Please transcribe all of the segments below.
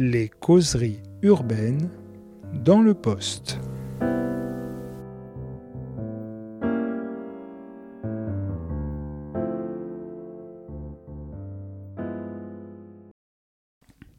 Les causeries urbaines dans le poste.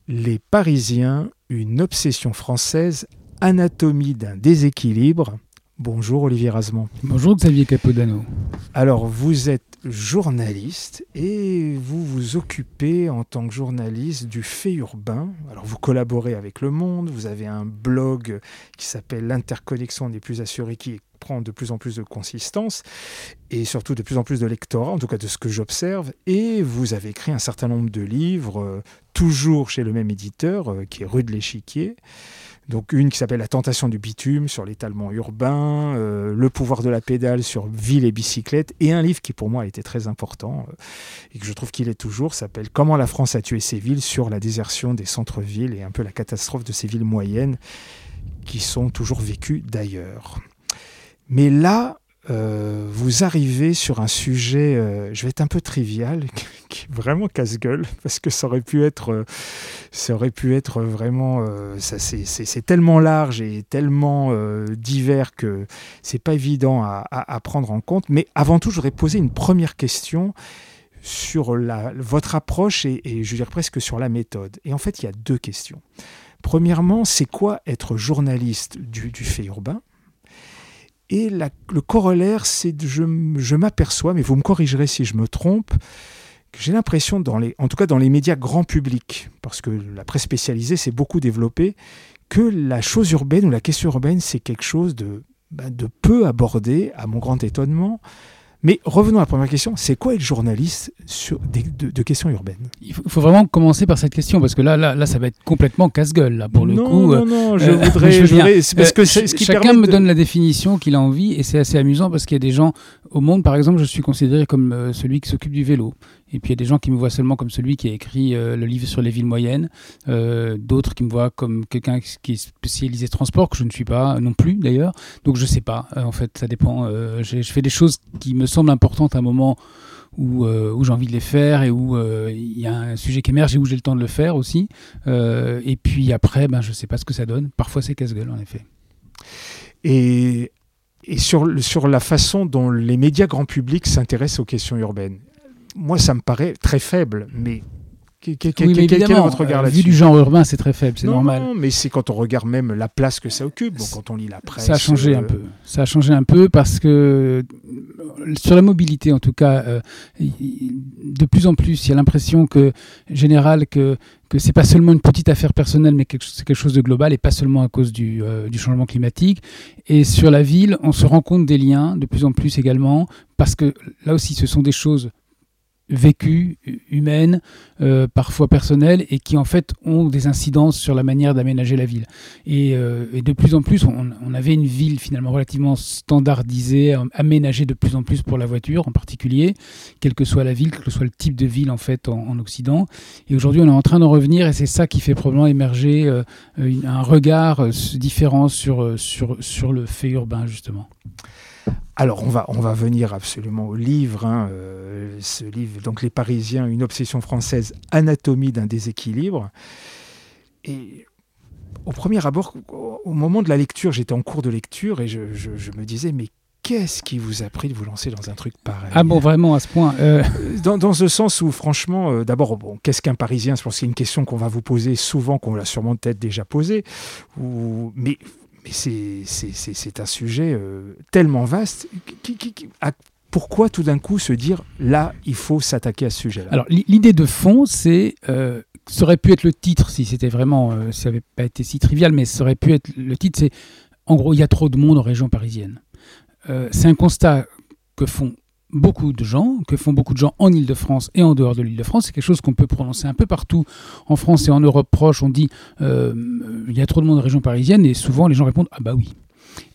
Les Parisiens, une obsession française, anatomie d'un déséquilibre. Bonjour Olivier Rasmont. Bonjour Xavier Capodano. Alors vous êtes journaliste et vous vous occupez en tant que journaliste du fait urbain. Alors vous collaborez avec Le Monde, vous avez un blog qui s'appelle L'interconnexion des plus assurés qui prend de plus en plus de consistance et surtout de plus en plus de lectorat, en tout cas de ce que j'observe. Et vous avez écrit un certain nombre de livres, euh, toujours chez le même éditeur, euh, qui est Rue de l'Échiquier. Donc une qui s'appelle La tentation du bitume sur l'étalement urbain, euh, Le pouvoir de la pédale sur ville et bicyclette, et un livre qui pour moi a été très important euh, et que je trouve qu'il est toujours, s'appelle Comment la France a tué ses villes sur la désertion des centres-villes et un peu la catastrophe de ces villes moyennes qui sont toujours vécues d'ailleurs. Mais là, euh, vous arrivez sur un sujet, euh, je vais être un peu trivial, qui est vraiment casse-gueule, parce que ça aurait pu être, euh, ça aurait pu être vraiment, ça, c'est tellement large et tellement divers que c'est pas évident à, prendre en compte. Mais avant tout, je voudrais poser une première question sur votre approche et, et je dire presque sur la méthode. Et en fait, il y a deux questions. Premièrement, c'est quoi être journaliste du fait urbain? Et le corollaire, c'est que je, m'aperçois, mais vous me corrigerez si je me trompe, que j'ai l'impression, en tout cas dans les médias grand public, parce que la presse spécialisée s'est beaucoup développée, que la chose urbaine ou la question urbaine, c'est quelque chose de, de peu abordé, à mon grand étonnement. Mais revenons à la première question, c'est quoi être journaliste sur des, de, questions urbaines? Il faut, vraiment commencer par cette question, parce que là, là, là ça va être complètement casse-gueule, là, pour le coup. Non, non, je euh, voudrais... je voudrais parce que ce qui chacun me donne la définition qu'il a envie, et c'est assez amusant, parce qu'il y a des gens au monde, par exemple, je suis considéré comme euh, celui qui s'occupe du vélo. Et puis il y a des gens qui me voient seulement comme celui qui a écrit euh, le livre sur les villes moyennes, euh, d'autres qui me voient comme quelqu'un qui est spécialisé transport, que je ne suis pas non plus d'ailleurs. Donc je ne sais pas, en fait, ça dépend. je fais des choses qui me semblent importantes à un moment où, j'ai envie de les faire et où il y a un sujet qui émerge et où j'ai le temps de le faire aussi. et puis après, ben, je ne sais pas ce que ça donne. Parfois c'est casse-gueule en effet. Et et sur, la façon dont les médias grand public s'intéressent aux questions urbaines. Moi, ça me paraît très faible, mais quel, est votre regard euh, là-dessus Vu du genre urbain, c'est très faible, c'est normal. Non, mais c'est quand on regarde même la place que ça occupe, bon, quand on lit la presse. Ça a changé un euh, peu. Ça a changé un peu parce que sur la mobilité, en tout cas, euh, de plus en plus, il y a l'impression que général que que c'est pas seulement une petite affaire personnelle, mais c'est quelque chose de global et pas seulement à cause du, du, changement climatique. Et sur la ville, on se rend compte des liens de plus en plus également, parce que là aussi, ce sont des choses vécues, humaines, euh, parfois personnelles, et qui en fait ont des incidences sur la manière d'aménager la ville. Et, euh, de plus en plus, on, avait une ville finalement relativement standardisée, aménagée de plus en plus pour la voiture en particulier, quelle que soit la ville, quel que soit le type de ville en fait en, Occident. Et aujourd'hui, on est en train d'en revenir, et c'est ça qui fait probablement émerger euh, un regard différent sur, sur, sur le fait urbain justement. Alors, on va, on va venir absolument au livre. Hein, euh, ce livre, donc Les Parisiens, une obsession française, anatomie d'un déséquilibre. Et au premier abord, au moment de la lecture, j'étais en cours de lecture et je, me disais, mais qu'est-ce qui vous a pris de vous lancer dans un truc pareil? Ah bon, vraiment, à ce point euh dans, dans, ce sens où, franchement, euh, d'abord, bon, qu'est-ce qu'un Parisien? Je pense que c'est une question qu'on va vous poser souvent, qu'on l'a sûrement peut-être déjà posée. Ou... Mais mais c'est un sujet euh, tellement vaste. pourquoi tout d'un coup se dire là, il faut s'attaquer à ce sujet-là? Alors l'idée de fond, c'est euh, ça aurait pu être le titre si c'était vraiment, euh, ça n'avait pas été si trivial, mais ça aurait pu être le titre, c'est en gros, il y a trop de monde en région parisienne. c'est un constat que font beaucoup de gens, que font beaucoup de gens en Ile-de-France et en dehors de l'Ile-de-France. C'est quelque chose qu'on peut prononcer un peu partout en France et en Europe proche. On dit euh, il y a trop de monde en région parisienne et souvent les gens répondent ah bah oui.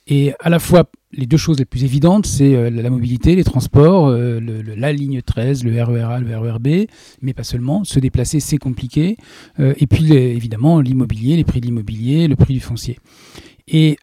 Et à la fois, les deux choses les plus évidentes, c'est euh, la mobilité, les transports, euh, la ligne 13, le RERA, le RERB, mais pas seulement. Se déplacer, c'est compliqué. et puis, évidemment, l'immobilier, les prix de l'immobilier, le prix du foncier. Et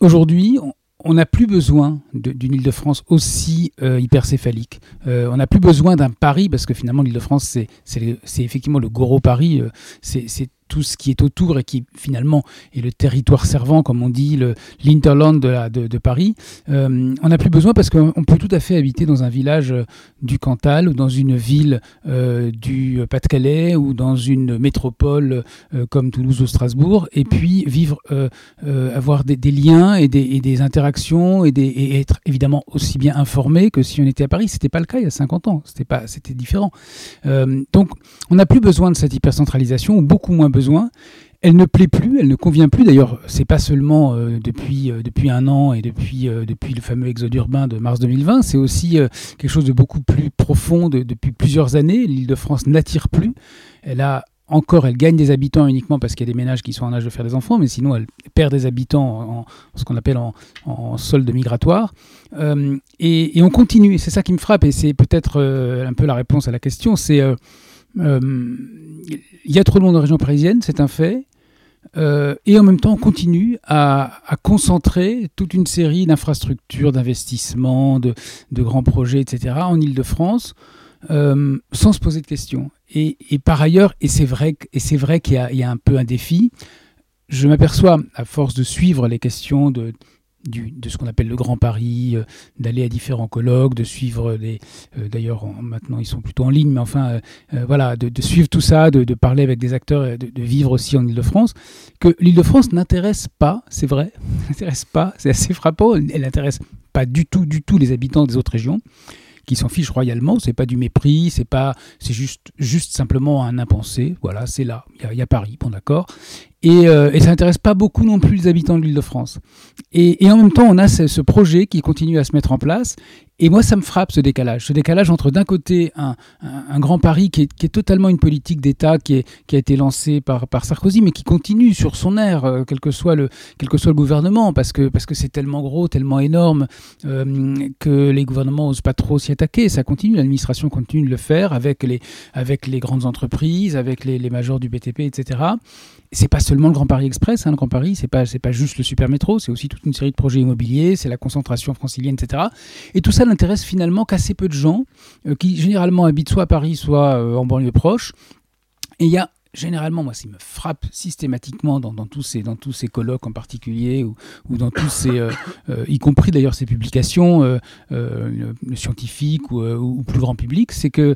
aujourd'hui, on n'a plus besoin d'une Île-de-France aussi euh, hypercéphalique. Euh, on n'a plus besoin d'un Paris, parce que finalement l'Île-de-France, c'est effectivement le gros Paris. Euh, c'est tout ce qui est autour et qui finalement est le territoire servant, comme on dit, l'interland de, de, de, Paris, euh, on n'a plus besoin parce qu'on peut tout à fait habiter dans un village euh, du Cantal ou dans une ville euh, du Pas-de-Calais ou dans une métropole comme Toulouse ou Strasbourg et puis vivre, avoir des, liens et des, et des interactions et, des, et, être évidemment aussi bien informé que si on était à Paris. C'était pas le cas il y a 50 ans, c'était différent. donc on n'a plus besoin de cette hypercentralisation ou beaucoup moins besoin. Elle ne plaît plus, elle ne convient plus. D'ailleurs, c'est pas seulement euh, depuis, euh, depuis un an et depuis, euh, depuis le fameux exode urbain de mars 2020, c'est aussi quelque chose de beaucoup plus profond depuis plusieurs années. L'Île-de-France n'attire plus. Elle a encore, elle gagne des habitants uniquement parce qu'il y a des ménages qui sont en âge de faire des enfants, mais sinon elle perd des habitants en, ce qu'on appelle en, solde migratoire. Et, on continue, c'est ça qui me frappe, et c'est peut-être un peu la réponse à la question, c'est il y a trop de monde en région parisienne, c'est un fait. Euh, et en même temps, on continue à, concentrer toute une série d'infrastructures, d'investissements, de, grands projets, etc., en Ile-de-France, euh, sans se poser de questions. Et, par ailleurs, et c'est vrai, vrai qu'il y, a un peu un défi, je m'aperçois, à force de suivre les questions de, de ce qu'on appelle le Grand Paris, euh, d'aller à différents colloques, de suivre des. Euh, d'ailleurs, maintenant ils sont plutôt en ligne, mais enfin, euh, voilà, de, suivre tout ça, de, parler avec des acteurs, de, de vivre aussi en Ile-de-France, que l'Île-de-France n'intéresse pas, c'est vrai, n'intéresse pas, c'est assez frappant, elle n'intéresse pas du tout, du tout les habitants des autres régions qui s'en fichent royalement. C'est pas du mépris, c'est pas, c'est juste, juste simplement un impensé. Voilà, c'est là. Il y, a Paris, bon d'accord. Et, ça n'intéresse pas beaucoup non plus les habitants de l'Île-de-France. Et, en même temps, on a ce, projet qui continue à se mettre en place. Et moi, ça me frappe ce décalage. Ce décalage entre d'un côté un, Grand Paris qui est, totalement une politique d'État qui, a été lancée par, Sarkozy, mais qui continue sur son air, euh, quel, que soit le, gouvernement, parce que c'est tellement gros, tellement énorme euh, que les gouvernements n'osent pas trop s'y attaquer. Ça continue, l'administration continue de le faire avec les, grandes entreprises, avec les, les majors du BTP, etc. C'est pas seulement le Grand Paris Express. Hein, le Grand Paris, c'est pas pas juste le super métro, c'est aussi toute une série de projets immobiliers, c'est la concentration francilienne, etc. Et tout ça n'intéresse finalement qu'assez peu de gens euh, qui généralement habitent soit à Paris, soit euh, en banlieue proche. Et il y a généralement, moi, ce qui me frappe systématiquement dans, tous, ces, dans tous ces colloques en particulier, ou, dans tous ces, euh, y compris d'ailleurs ces publications scientifiques ou, plus grand public, c'est que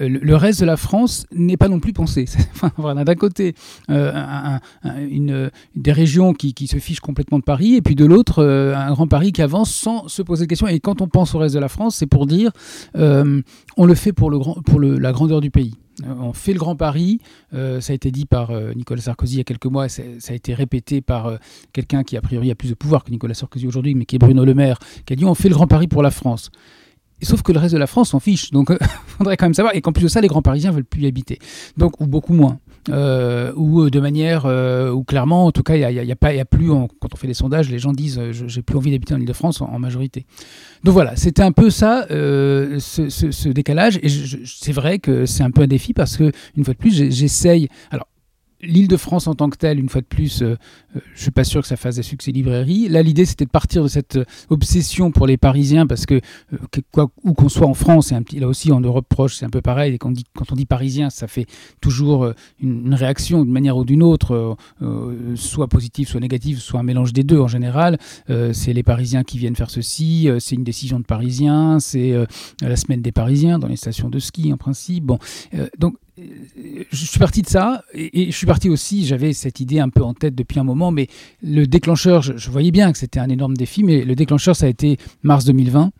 le reste de la France n'est pas non plus pensé. enfin, d'un côté, une, des régions qui, se fichent complètement de Paris, et puis de l'autre, un grand Paris qui avance sans se poser de questions. Et quand on pense au reste de la France, c'est pour dire, on le fait pour, la grandeur du pays. Euh, on fait le Grand Paris. Euh, ça a été dit par euh, Nicolas Sarkozy il y a quelques mois. Ça, a été répété par quelqu'un qui, a priori, a plus de pouvoir que Nicolas Sarkozy aujourd'hui, mais qui est Bruno Le Maire, qui a dit on fait le Grand Paris pour la France. Sauf que le reste de la France s'en fiche. Donc, il faudrait quand même savoir. Et qu'en plus de ça, les grands Parisiens veulent plus y habiter. Donc, ou beaucoup moins. Euh, ou euh, de manière euh, ou clairement, en tout cas, il n'y a, y a, y a plus, quand on fait des sondages, les gens disent j'ai plus envie d'habiter en Ile-de-France en, majorité. Donc voilà, c'était un peu ça, ce, ce, décalage. Et c'est vrai que c'est un peu un défi parce que, une fois de plus, j'essaye. Alors, l'île de France en tant que telle, une fois de plus, euh, euh, je suis pas sûr que ça fasse des succès librairie. Là, l'idée, c'était de partir de cette euh, obsession pour les Parisiens, parce que, quoi, où qu'on soit en France, et un là aussi en Europe proche, c'est un peu pareil. Et quand on dit, parisien, ça fait toujours une, réaction d'une manière ou d'une autre, soit positive, soit négative, soit un mélange des deux en général. c'est les Parisiens qui viennent faire ceci, c'est une décision de Parisiens, c'est la semaine des Parisiens dans les stations de ski en principe. Bon, donc je suis parti de ça et, je suis parti aussi, j'avais cette idée un peu en tête depuis un moment, mais le déclencheur, je voyais bien que c'était un énorme défi, mais le déclencheur, ça a été mars 2020.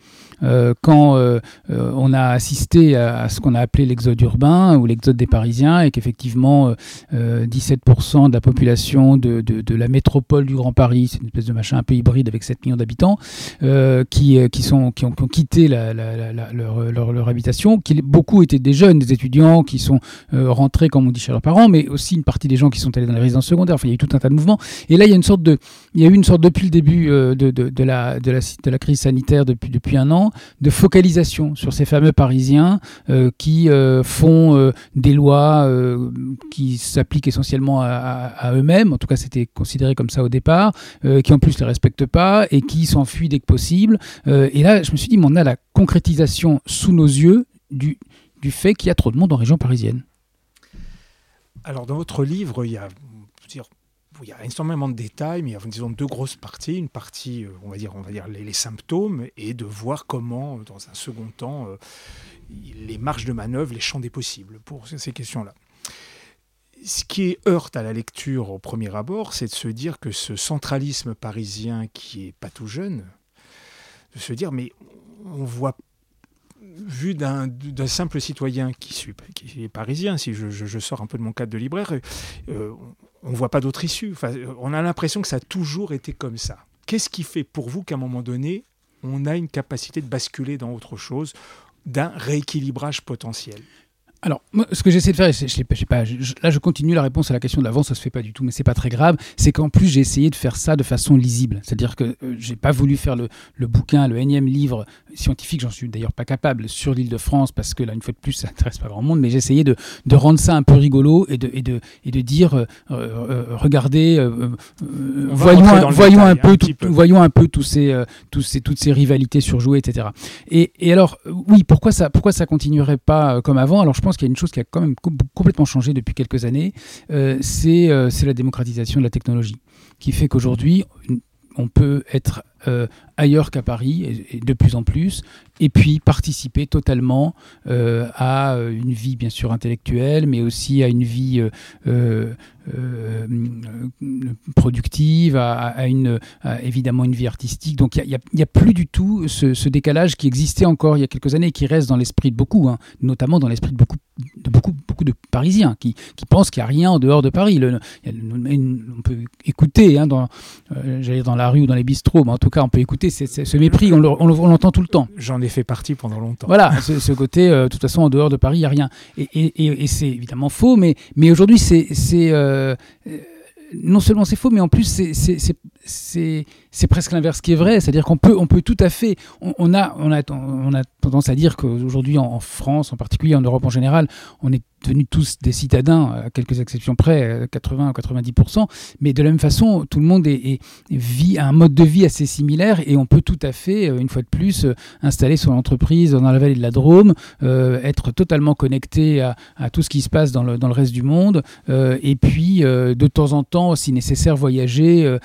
Euh, quand euh, euh, on a assisté à, ce qu'on a appelé l'exode urbain ou l'exode des Parisiens et qu'effectivement 17% de la population de, la métropole du Grand Paris, c'est une espèce de machin un peu hybride avec 7 millions d'habitants, qui, qui, ont, quitté la, leur, habitation, qui beaucoup étaient des jeunes, des étudiants qui sont rentrés, comme on dit chez leurs parents, mais aussi une partie des gens qui sont allés dans les résidences secondaires. Enfin, il y a eu tout un tas de mouvements. Et là, il y a une sorte de, il y a eu une sorte depuis le début de, la, crise sanitaire depuis un an, de focalisation sur ces fameux Parisiens euh, qui euh, font euh, des lois qui s'appliquent essentiellement à, eux-mêmes, en tout cas c'était considéré comme ça au départ, qui en plus ne les respectent pas et qui s'enfuient dès que possible. et là, je me suis dit, mais on a la concrétisation sous nos yeux du, fait qu'il y a trop de monde en région parisienne. Alors dans votre livre, il y a, il y a énormément de détails, mais il y a disons deux grosses parties. Une partie, euh, on va dire, on va dire les, symptômes, et de voir comment, dans un second temps, euh, les marges de manœuvre, les champs des possibles pour ces questions-là. Ce qui heurte à la lecture au premier abord, c'est de se dire que ce centralisme parisien qui est pas tout jeune, de se dire mais on voit vu d'un simple citoyen qui, qui est parisien, si je, sors un peu de mon cadre de libraire, euh, on ne voit pas d'autre issue. On a l'impression que ça a toujours été comme ça. Qu'est-ce qui fait pour vous qu'à un moment donné, on a une capacité de basculer dans autre chose, d'un rééquilibrage potentiel? Alors, ce que j'essaie de faire, je, je, sais pas, là je continue la réponse à la question d'avant, ça se fait pas du tout, mais c'est pas très grave. C'est qu'en plus j'ai essayé de faire ça de façon lisible, c'est-à-dire que euh, j'ai pas voulu faire le, le, bouquin, le énième livre scientifique, j'en suis d'ailleurs pas capable sur l'île de France parce que là une fois de plus ça intéresse pas grand monde, mais j'ai essayé de, de, rendre ça un peu rigolo et de, et de, et de dire, euh, euh, regardez, voyons, un, voyons un peu, voyons un peu tous ces, tous ces, toutes ces rivalités surjouées, etc. Et, et alors oui, pourquoi ça, pourquoi ça continuerait pas comme avant? Alors je pense qu'il y a une chose qui a quand même complètement changé depuis quelques années, euh, euh, c'est la démocratisation de la technologie, qui fait qu'aujourd'hui, on peut être euh, ailleurs qu'à Paris, de plus en plus, et puis participer totalement euh, à une vie bien sûr intellectuelle, mais aussi à une vie euh, productive, à, une, évidemment une vie artistique. Donc il n'y a, plus du tout ce, décalage qui existait encore il y a quelques années et qui reste dans l'esprit de beaucoup, hein, notamment dans l'esprit de beaucoup, de beaucoup, beaucoup de Parisiens qui, qui pensent qu'il n'y a rien en dehors de Paris. Le, on peut écouter hein, dans, dans la rue ou dans les bistrots, mais en tout cas on peut écouter ce mépris, on l'entend tout le temps. J'en ai fait partie pendant longtemps. Voilà, ce, côté, euh, de toute façon, en dehors de Paris, il n'y a rien. Et, c'est évidemment faux, mais, mais aujourd'hui, c'est. Euh, non seulement c'est faux, mais en plus c'est presque l'inverse qui est vrai. C'est-à-dire qu'on peut, on tout à fait. On, a, tendance à dire qu'aujourd'hui, en, France, en particulier en Europe en général, on est devenus tous des citadins, à quelques exceptions près, 80 ou 90%, mais de la même façon, tout le monde est, vit un mode de vie assez similaire et on peut tout à fait, euh, une fois de plus, euh, installer son entreprise dans la vallée de la Drôme, euh, être totalement connecté à, tout ce qui se passe dans le reste du monde, et puis de temps en temps, si nécessaire, voyager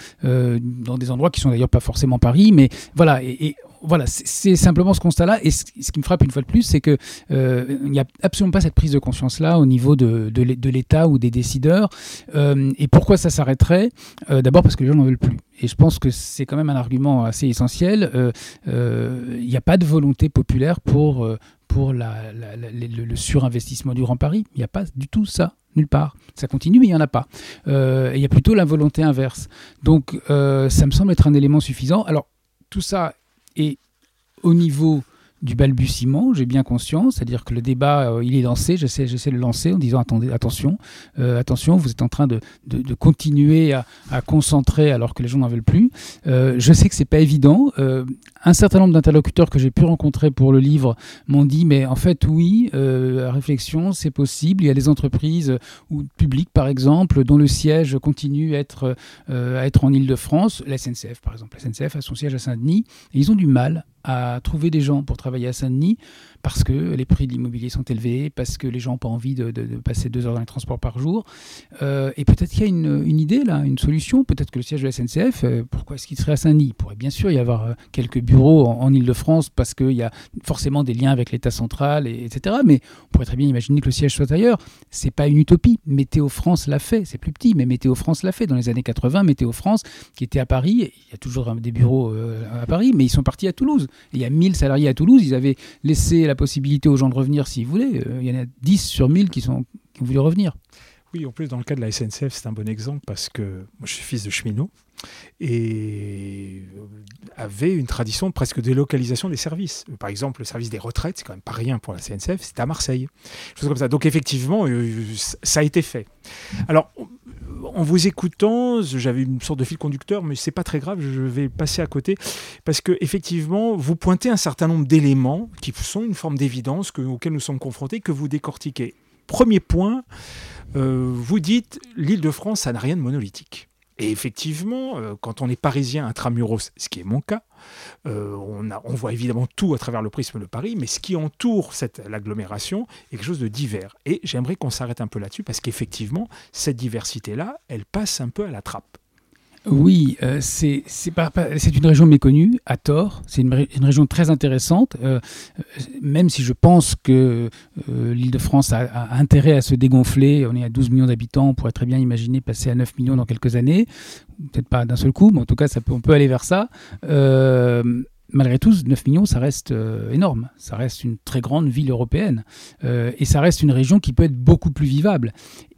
dans des endroits qui sont d'ailleurs pas forcément Paris, mais voilà, et voilà, c'est simplement ce constat-là. Et ce, qui me frappe une fois de plus, c'est qu'il euh, n'y a absolument pas cette prise de conscience-là au niveau de, l'État ou des décideurs. Euh, et pourquoi ça s'arrêterait? Euh, D'abord parce que les gens n'en veulent plus. Et je pense que c'est quand même un argument assez essentiel. Il n'y a pas de volonté populaire pour, pour le, surinvestissement du Grand Paris. Il n'y a pas du tout ça nulle part. Ça continue, mais il n'y en a pas. Il y a plutôt la volonté inverse. Donc, ça me semble être un élément suffisant. Alors, tout ça et au niveau du balbutiement, j'ai bien conscience, c'est-à-dire que le débat, euh, il est lancé, j'essaie, j'essaie de le lancer en disant attendez, attention, euh, attention, vous êtes en train de, de, continuer à, à, concentrer alors que les gens n'en veulent plus. Euh, je sais que c'est pas évident. Un certain nombre d'interlocuteurs que j'ai pu rencontrer pour le livre m'ont dit mais en fait oui, la réflexion c'est possible. Il y a des entreprises ou publiques par exemple dont le siège continue à être, à être en Ile-de-France, la SNCF par exemple. La SNCF a son siège à Saint-Denis et ils ont du mal à trouver des gens pour travailler à Saint-Denis parce que les prix de l'immobilier sont élevés, parce que les gens n'ont pas envie de, passer deux heures dans les transports par jour. Euh, et peut-être qu'il y a une, idée là, une solution. Peut-être que le siège de la SNCF, euh, pourquoi est-ce qu'il serait à Saint-Denis? Il pourrait bien sûr y avoir euh, quelques bureaux en, Ile-de-France parce qu'il y a forcément des liens avec l'État central, et, etc. Mais on pourrait très bien imaginer que le siège soit ailleurs. C'est pas une utopie. Météo France l'a fait. C'est plus petit, mais Météo France l'a fait. Dans les années 80, Météo France, qui était à Paris, il y a toujours des bureaux à Paris, mais ils sont partis à Toulouse. il y a 1000 salariés à Toulouse. Ils avaient laissé la possibilité aux gens de revenir s'ils voulaient. Euh, il y en a 10 sur 1000 qui, sont, ont voulu revenir. Oui, en plus, dans le cas de la SNCF, c'est un bon exemple parce que moi, je suis fils de cheminot et avait une tradition presque de délocalisation des services. Par exemple, le service des retraites, c'est quand même pas rien pour la CNCF, c'est à Marseille. Donc effectivement, euh, ça a été fait. Alors, en vous écoutant, j'avais une sorte de fil conducteur, mais c'est pas très grave, je vais passer à côté parce que effectivement, vous pointez un certain nombre d'éléments qui sont une forme d'évidence auxquels nous sommes confrontés, que vous décortiquez. Premier point, euh, vous dites l'Île-de-France, ça n'a rien de monolithique. Et effectivement, euh, quand on est parisien intramuros, ce qui est mon cas, euh, on, on, voit évidemment tout à travers le prisme de Paris, mais ce qui entoure l'agglomération est quelque chose de divers. Et j'aimerais qu'on s'arrête un peu là-dessus, parce qu'effectivement, cette diversité-là, elle passe un peu à la trappe. Oui, euh, c'est une région méconnue, à tort. C'est une, région très intéressante, euh, euh, même si je pense que l'Île-de-France a, intérêt à se dégonfler. On est à 12 millions d'habitants, on pourrait très bien imaginer passer à 9 millions dans quelques années. Peut-être pas d'un seul coup, mais en tout cas, on peut aller vers ça malgré tout, 9 millions, ça reste énorme. Ça reste une très grande ville européenne. et ça reste une région qui peut être beaucoup plus vivable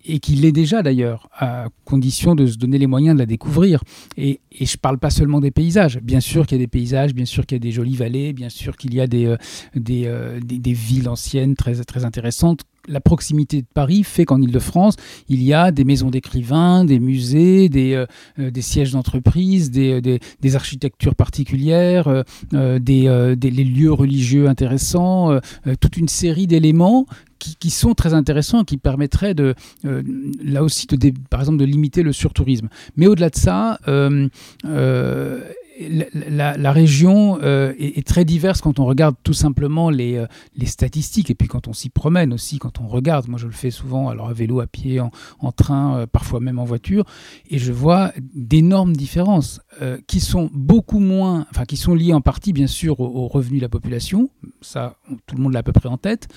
et qui l'est déjà d'ailleurs, à condition de se donner les moyens de la découvrir. Et, je ne parle pas seulement des paysages. Bien sûr qu'il y a des paysages, bien sûr qu'il y a des jolies vallées, bien sûr qu'il y a des, euh, euh, des, des, villes anciennes très, très intéressantes la proximité de Paris fait qu'en Ile-de-France, il y a des maisons d'écrivains, des musées, des, euh, des sièges d'entreprise, des, des, architectures particulières, des, lieux religieux intéressants, toute une série d'éléments qui, sont très intéressants et qui permettraient de, euh, là aussi, de, par exemple, de limiter le surtourisme. Mais au-delà de ça, euh, euh, la, région est, très diverse quand on regarde tout simplement les, les statistiques et puis quand on s'y promène aussi, quand on regarde. Moi, je le fais souvent, alors à vélo, à pied, en, train, parfois même en voiture, et je vois d'énormes différences qui sont beaucoup moins, enfin, qui sont liées en partie, bien sûr, aux revenus de la population. Ça, tout le monde l'a à peu près en tête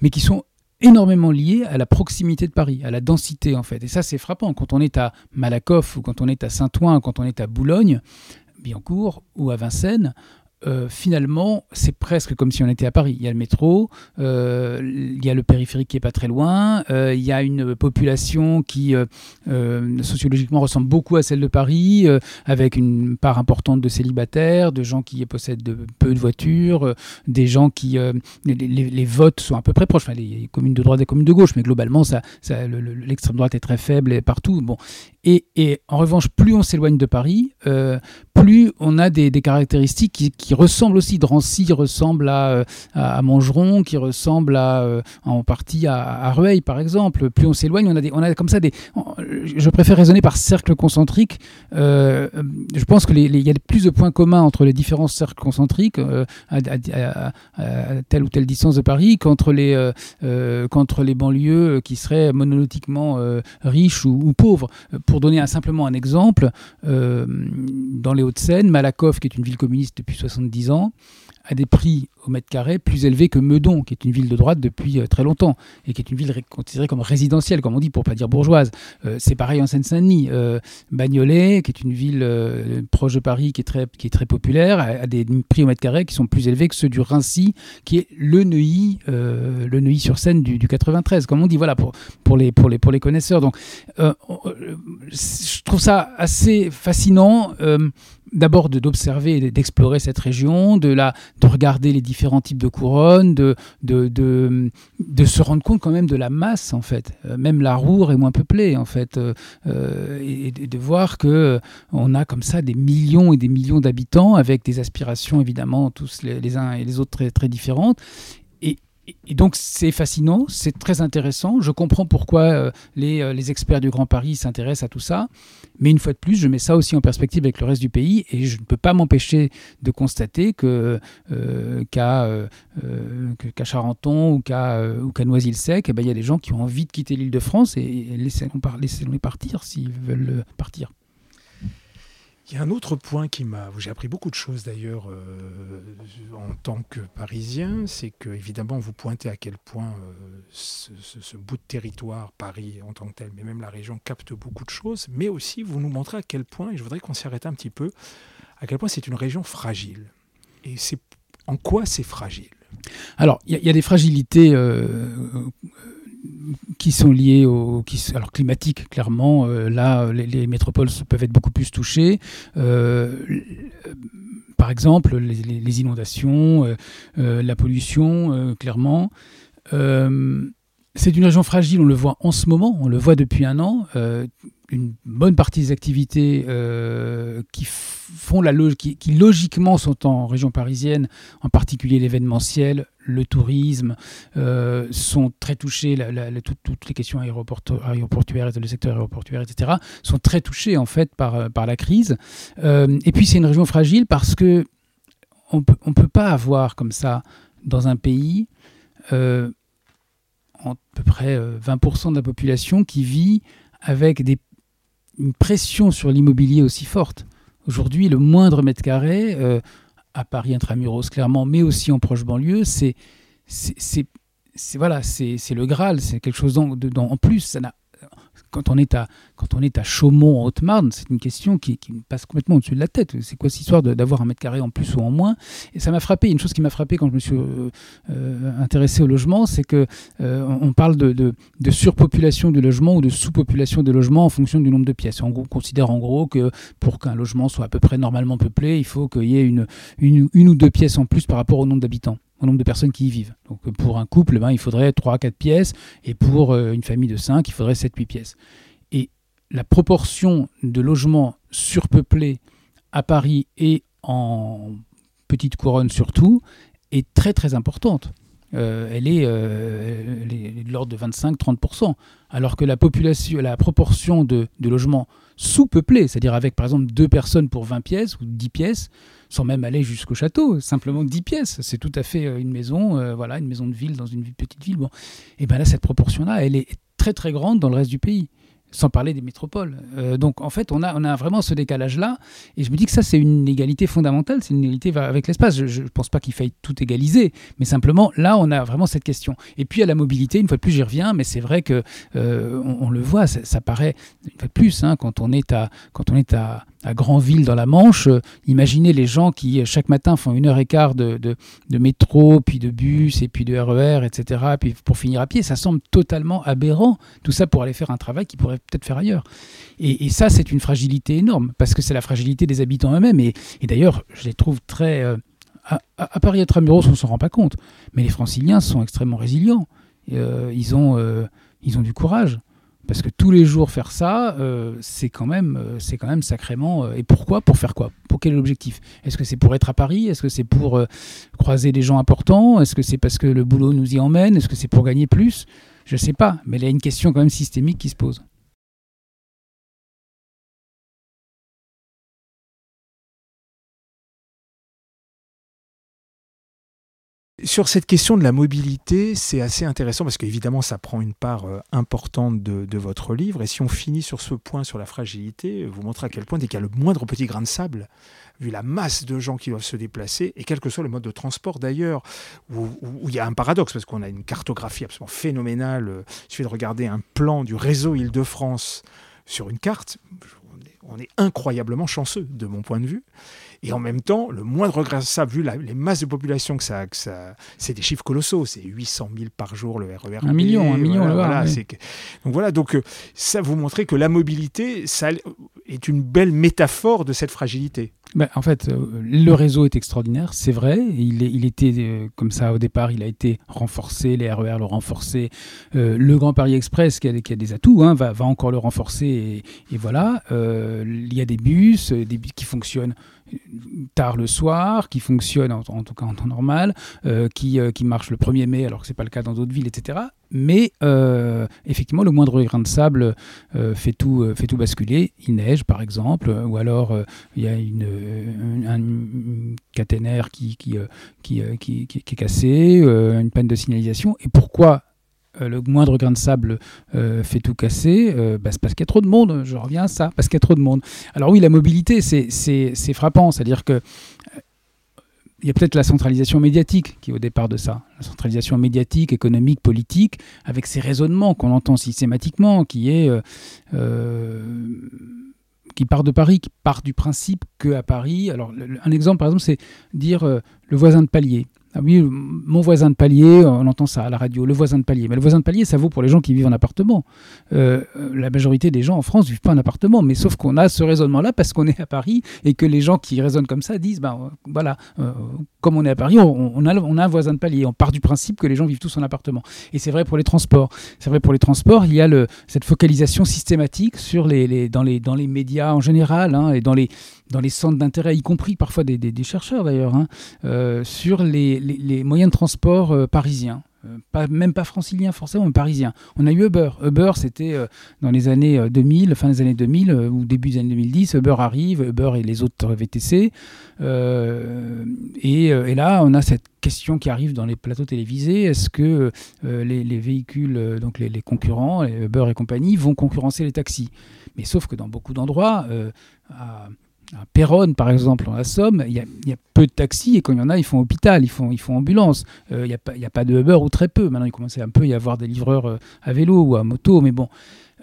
mais qui sont énormément liés à la proximité de Paris, à la densité en fait. Et ça, c'est frappant. Quand on est à Malakoff ou quand on est à Saint-Ouen, quand on est à Boulogne, Billancourt ou à Vincennes, euh, finalement, c'est presque comme si on était à Paris. Il y a le métro, euh, il y a le périphérique qui est pas très loin, euh, il y a une population qui sociologiquement ressemble beaucoup à celle de Paris, avec une part importante de célibataires, de gens qui possèdent de, peu de voitures, des gens qui les, votes sont à peu près proches. Enfin, les communes de droite et les communes de gauche, mais globalement, ça, l'extrême droite est très faible partout. Bon, et en revanche, plus on s'éloigne de Paris, plus on a des, caractéristiques qui, ressemblent aussi. Drancy ressemble à, euh, à, Mangeron, qui ressemble à, euh, en partie à, Rueil, par exemple. Plus on s'éloigne, on a, des, on a comme ça des. Je préfère raisonner par cercle concentrique. Euh, je pense qu'il y a plus de points communs entre les différents cercles concentriques à, telle ou telle distance de Paris qu'entre les, les banlieues qui seraient monolithiquement riches ou, pauvres. Pour donner simplement un exemple, dans les Hauts-de-Seine, Malakoff, qui est une ville communiste depuis 70 ans, a des prix au mètre carré plus élevés que Meudon, qui est une ville de droite depuis euh, très longtemps, et qui est une ville considérée comme résidentielle, comme on dit, pour pas dire bourgeoise. Euh, c'est pareil en Seine-Saint-Denis. Euh, Bagnolet, qui est une ville proche de Paris, qui est très, qui est très populaire, a, des prix au mètre carré qui sont plus élevés que ceux du Rincy, qui est le Neuilly, le Neuilly sur Seine du, du, 93, comme on dit, voilà, pour, pour, les, pour, les, pour les connaisseurs. Donc, je trouve ça assez fascinant d'abord d'observer et d'explorer cette région, de, la, de regarder les différents types de couronnes, de, de, de, se rendre compte quand même de la masse en fait. Euh, même la Roure est moins peuplée en fait. Euh, euh, et, de voir que on a comme ça des millions et des millions d'habitants avec des aspirations évidemment tous les, les, uns et les autres très, très différentes et donc c'est fascinant, c'est très intéressant. Je comprends pourquoi euh, les, euh, les, experts du Grand Paris s'intéressent à tout ça. Mais une fois de plus, je mets ça aussi en perspective avec le reste du pays et je ne peux pas m'empêcher de constater que euh, qu'à Charenton ou qu'à Noisy-le-Sec, eh ben, il y a des gens qui ont envie de quitter l'île de France et, et laissez-les partir s'ils veulent partir. Il y a un autre point qui m'a, j'ai appris beaucoup de choses d'ailleurs euh, en tant que Parisien, c'est que évidemment vous pointez à quel point euh, ce, bout de territoire, Paris en tant que tel, mais même la région capte beaucoup de choses, mais aussi vous nous montrez à quel point, et je voudrais qu'on s'y arrête un petit peu, à quel point c'est une région fragile. Et c'est en quoi c'est fragile? Alors il y, a des fragilités. Euh, qui sont liées au qui, alors climatique clairement euh, là les, métropoles peuvent être beaucoup plus touchées. Euh, par exemple les, inondations euh, la pollution clairement. C'est une région fragile on le voit en ce moment on le voit depuis un an une bonne partie des activités euh, qui font la qui, qui, logiquement sont en région parisienne, en particulier l'événementiel, le tourisme, euh, sont très touchés, toutes, les questions aéroportuaires, le secteur aéroportuaire, etc., sont très touchés en fait par, par la crise. Euh, et puis c'est une région fragile parce que on peut, ne peut pas avoir comme ça dans un pays à peu près 20% de la population qui vit avec des une pression sur l'immobilier aussi forte. Aujourd'hui, le moindre mètre carré, euh, à Paris intramuros clairement, mais aussi en proche banlieue, c'est c'est voilà, c'est le Graal, c'est quelque chose en, en plus, ça n'a quand on est à, quand on est à Chaumont, en Haute-Marne, c'est une question qui, me passe complètement au-dessus de la tête. C'est quoi cette histoire d'avoir un mètre carré en plus ou en moins? Et ça m'a frappé. Une chose qui m'a frappé quand je me suis euh, euh, intéressé au logement, c'est que euh, on parle de, surpopulation du logement ou de sous-population des logements en fonction du nombre de pièces. On considère en gros que pour qu'un logement soit à peu près normalement peuplé, il faut qu'il y ait une ou deux pièces en plus par rapport au nombre d'habitants au nombre de personnes qui y vivent. Donc pour un couple, ben, il faudrait 3-4 pièces, et pour euh, une famille de 5, il faudrait 7-8 pièces. Et la proportion de logements surpeuplés à Paris et en petite couronne surtout est très très importante. Euh, elle, est, euh, de l'ordre de 25-30%, alors que la, population, la proportion de, de logements sous-peuplés, c'est-à-dire avec par exemple deux personnes pour 20 pièces ou 10 pièces, sans même aller jusqu'au château, simplement 10 pièces. C'est tout à fait euh, une maison, euh, voilà, une maison de ville dans une petite ville. Bon. Et bien là, cette proportion-là, elle est très très grande dans le reste du pays sans parler des métropoles. Euh, donc en fait, on a, on a vraiment ce décalage-là, et je me dis que ça, c'est une égalité fondamentale, c'est une égalité avec l'espace. Je ne pense pas qu'il faille tout égaliser, mais simplement, là, on a vraiment cette question. Et puis à la mobilité, une fois de plus, j'y reviens, mais c'est vrai que on, le voit, ça, paraît, une fois de plus, hein, quand on est à, quand on est à, à Grandville dans la Manche. Euh, imaginez les gens qui euh, chaque matin font une heure et quart de, métro, puis de bus, et puis de RER, etc. Puis pour finir à pied, ça semble totalement aberrant. Tout ça pour aller faire un travail qu'ils pourraient peut-être faire ailleurs. Et, ça, c'est une fragilité énorme, parce que c'est la fragilité des habitants eux-mêmes. Et, d'ailleurs, je les trouve très... Euh, à, à, Paris Tramuros, on ne s'en rend pas compte. Mais les franciliens sont extrêmement résilients. ils, ont, ils ont du courage. Parce que tous les jours faire ça, euh, c'est quand même, euh, c'est quand même sacrément. Euh, et pourquoi? Pour faire quoi? Pour quel objectif? Est-ce que c'est pour être à Paris? Est-ce que c'est pour croiser des gens importants? Est-ce que c'est parce que le boulot nous y emmène? Est-ce que c'est pour gagner plus? Je ne sais pas. Mais il y a une question quand même systémique qui se pose. Sur cette question de la mobilité, c'est assez intéressant parce qu'évidemment, ça prend une part euh, importante de, votre livre. Et si on finit sur ce point, sur la fragilité, vous montrez à quel point, dès qu'il y a le moindre petit grain de sable, vu la masse de gens qui doivent se déplacer, et quel que soit le mode de transport d'ailleurs, où, il y a un paradoxe, parce qu'on a une cartographie absolument phénoménale. Euh, il suffit de regarder un plan du réseau Île-de-France sur une carte. On est incroyablement chanceux, de mon point de vue. Et en même temps, le moindre ça, vu les masses de population que ça, que ça c'est des chiffres colossaux. C'est 800 000 par jour le RER. Un million, un million. Voilà, Donc voilà, donc euh, ça vous montrait que la mobilité, ça est une belle métaphore de cette fragilité. Ben, en fait, euh, le réseau est extraordinaire, c'est vrai. Il, il était euh, comme ça au départ, il a été renforcé, les RER l'ont renforcé. le Grand Paris Express, qui a, qui a des atouts, hein, va, va, encore le renforcer. Et, et voilà, il y a des bus, des bus qui fonctionnent tard le soir, qui fonctionne en, tout cas en temps normal, euh, qui, euh, qui marche le 1er mai alors que ce n'est pas le cas dans d'autres villes, etc. Mais euh, effectivement, le moindre grain de sable fait, tout, fait tout basculer. Il neige par exemple, ou alors il y a une, un, caténaire qui, qui, qui, qui, est cassé, une panne de signalisation. Et pourquoi le moindre grain de sable euh, fait tout casser, euh, bah, c'est parce qu'il y a trop de monde. Je reviens à ça, parce qu'il y a trop de monde. Alors oui, la mobilité, c'est frappant. C'est-à-dire que il y a peut-être la centralisation médiatique qui est au départ de ça. La centralisation médiatique, économique, politique, avec ces raisonnements qu'on entend systématiquement, qui est qui part de Paris, qui part du principe que à Paris. Alors un exemple par exemple, c'est dire le voisin de palier. Ah oui, mon voisin de palier, on entend ça à la radio, le voisin de palier. Mais le voisin de palier, ça vaut pour les gens qui vivent en appartement. Euh, la majorité des gens en France ne vivent pas en appartement, mais sauf qu'on a ce raisonnement-là parce qu'on est à Paris et que les gens qui raisonnent comme ça disent, ben voilà, euh, comme on est à Paris, on, a, un voisin de palier. On part du principe que les gens vivent tous en appartement. Et c'est vrai pour les transports. C'est vrai pour les transports, il y a cette focalisation systématique sur les, dans, les, dans les médias en général hein, et dans les, dans les centres d'intérêt, y compris parfois des, chercheurs d'ailleurs, hein, euh, sur les, moyens de transport euh, parisiens. Euh, même pas francilien forcément, mais parisien. On a eu Uber. Uber, c'était dans les années 2000, fin des années 2000 ou début des années 2010. Uber arrive, Uber et les autres VTC. Et, là, on a cette question qui arrive dans les plateaux télévisés. Est-ce que les, les, véhicules, donc les, concurrents, Uber et compagnie, vont concurrencer les taxis? Mais sauf que dans beaucoup d'endroits, à Péronne, par exemple, en Somme, il y, a, peu de taxis et quand il y en a, ils font hôpital, ils font, ambulance. Euh, il n'y a, pas de Uber ou très peu. Maintenant, il commence à un peu y avoir des livreurs euh, à vélo ou à moto, mais bon.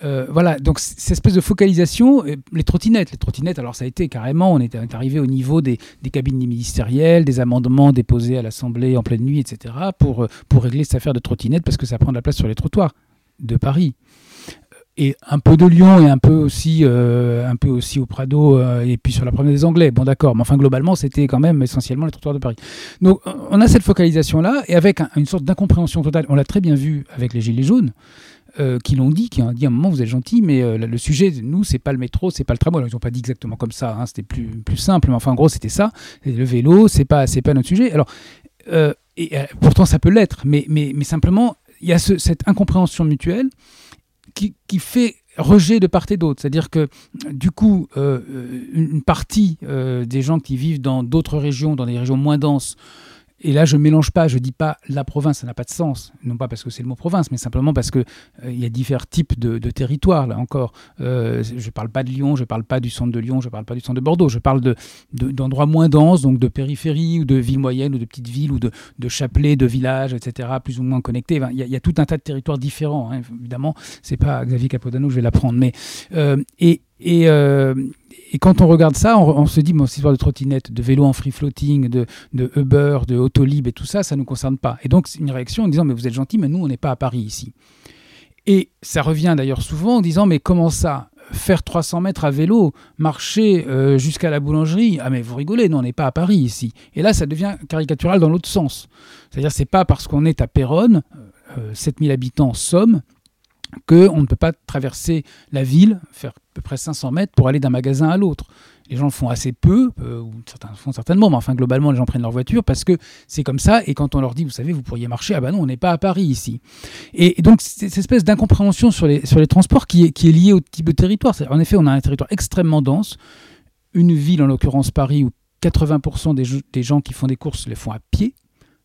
Euh, voilà, donc cette espèce de focalisation, les trottinettes, les trottinettes, alors ça a été carrément, on est, arrivé au niveau des, des, cabines ministérielles, des amendements déposés à l'Assemblée en pleine nuit, etc., pour régler cette affaire de trottinettes parce que ça prend de la place sur les trottoirs de Paris et un peu de Lyon et un peu aussi, euh, un peu aussi au Prado euh, et puis sur la première des Anglais. Bon, d'accord, mais enfin globalement, c'était quand même essentiellement les trottoirs de Paris. Donc, on a cette focalisation là et avec une sorte d'incompréhension totale. On l'a très bien vu avec les gilets jaunes. Euh, qui l'ont dit, qui ont dit à un moment vous êtes gentil, mais le sujet, nous, c'est pas le métro, c'est pas le tramway. ils n'ont pas dit exactement comme ça, hein, c'était plus, plus simple, mais enfin en gros c'était ça. Le vélo, c'est pas, pas notre sujet. Alors, et pourtant ça peut l'être, mais, mais simplement il y a cette incompréhension mutuelle qui, fait rejet de part et d'autre. C'est-à-dire que, du coup, euh, une partie euh, des gens qui vivent dans d'autres régions, dans des régions moins denses, et là, je ne mélange pas, je ne dis pas la province, ça n'a pas de sens. Non pas parce que c'est le mot province, mais simplement parce qu'il euh, y a différents types de, territoires, là encore. Euh, je ne parle pas de Lyon, je ne parle pas du centre de Lyon, je ne parle pas du centre de Bordeaux. Je parle d'endroits de, moins denses, donc de périphérie, ou de villes moyennes, ou de petites villes, ou de, de chapelets, de villages, etc., plus ou moins connectés. Il y, a, tout un tas de territoires différents, hein, évidemment. C'est pas Xavier Capodano, je vais l'apprendre. Euh, et, et, et quand on regarde ça, on, se dit, bon, cette histoire de trottinette, de vélo en free floating, de, Uber, de Autolib et tout ça, ça ne nous concerne pas. Et donc, c'est une réaction en disant, mais vous êtes gentil, mais nous, on n'est pas à Paris ici. Et ça revient d'ailleurs souvent en disant, mais comment ça Faire 300 mètres à vélo, marcher euh, jusqu'à la boulangerie, ah mais vous rigolez, nous on n'est pas à Paris ici. Et là, ça devient caricatural dans l'autre sens. C'est-à-dire, c'est pas parce qu'on est à Péronne, 7000 euh, habitants Somme, qu'on ne peut pas traverser la ville, faire à peu près 500 mètres pour aller d'un magasin à l'autre. Les gens le font assez peu, euh, ou certains font certainement, mais enfin globalement les gens prennent leur voiture parce que c'est comme ça. Et quand on leur dit, vous savez, vous pourriez marcher, ah ben non, on n'est pas à Paris ici. Et, donc cette espèce d'incompréhension sur les, sur les transports qui est, qui est liée au type de territoire. En effet, on a un territoire extrêmement dense, une ville en l'occurrence Paris où 80% des, des gens qui font des courses les font à pied.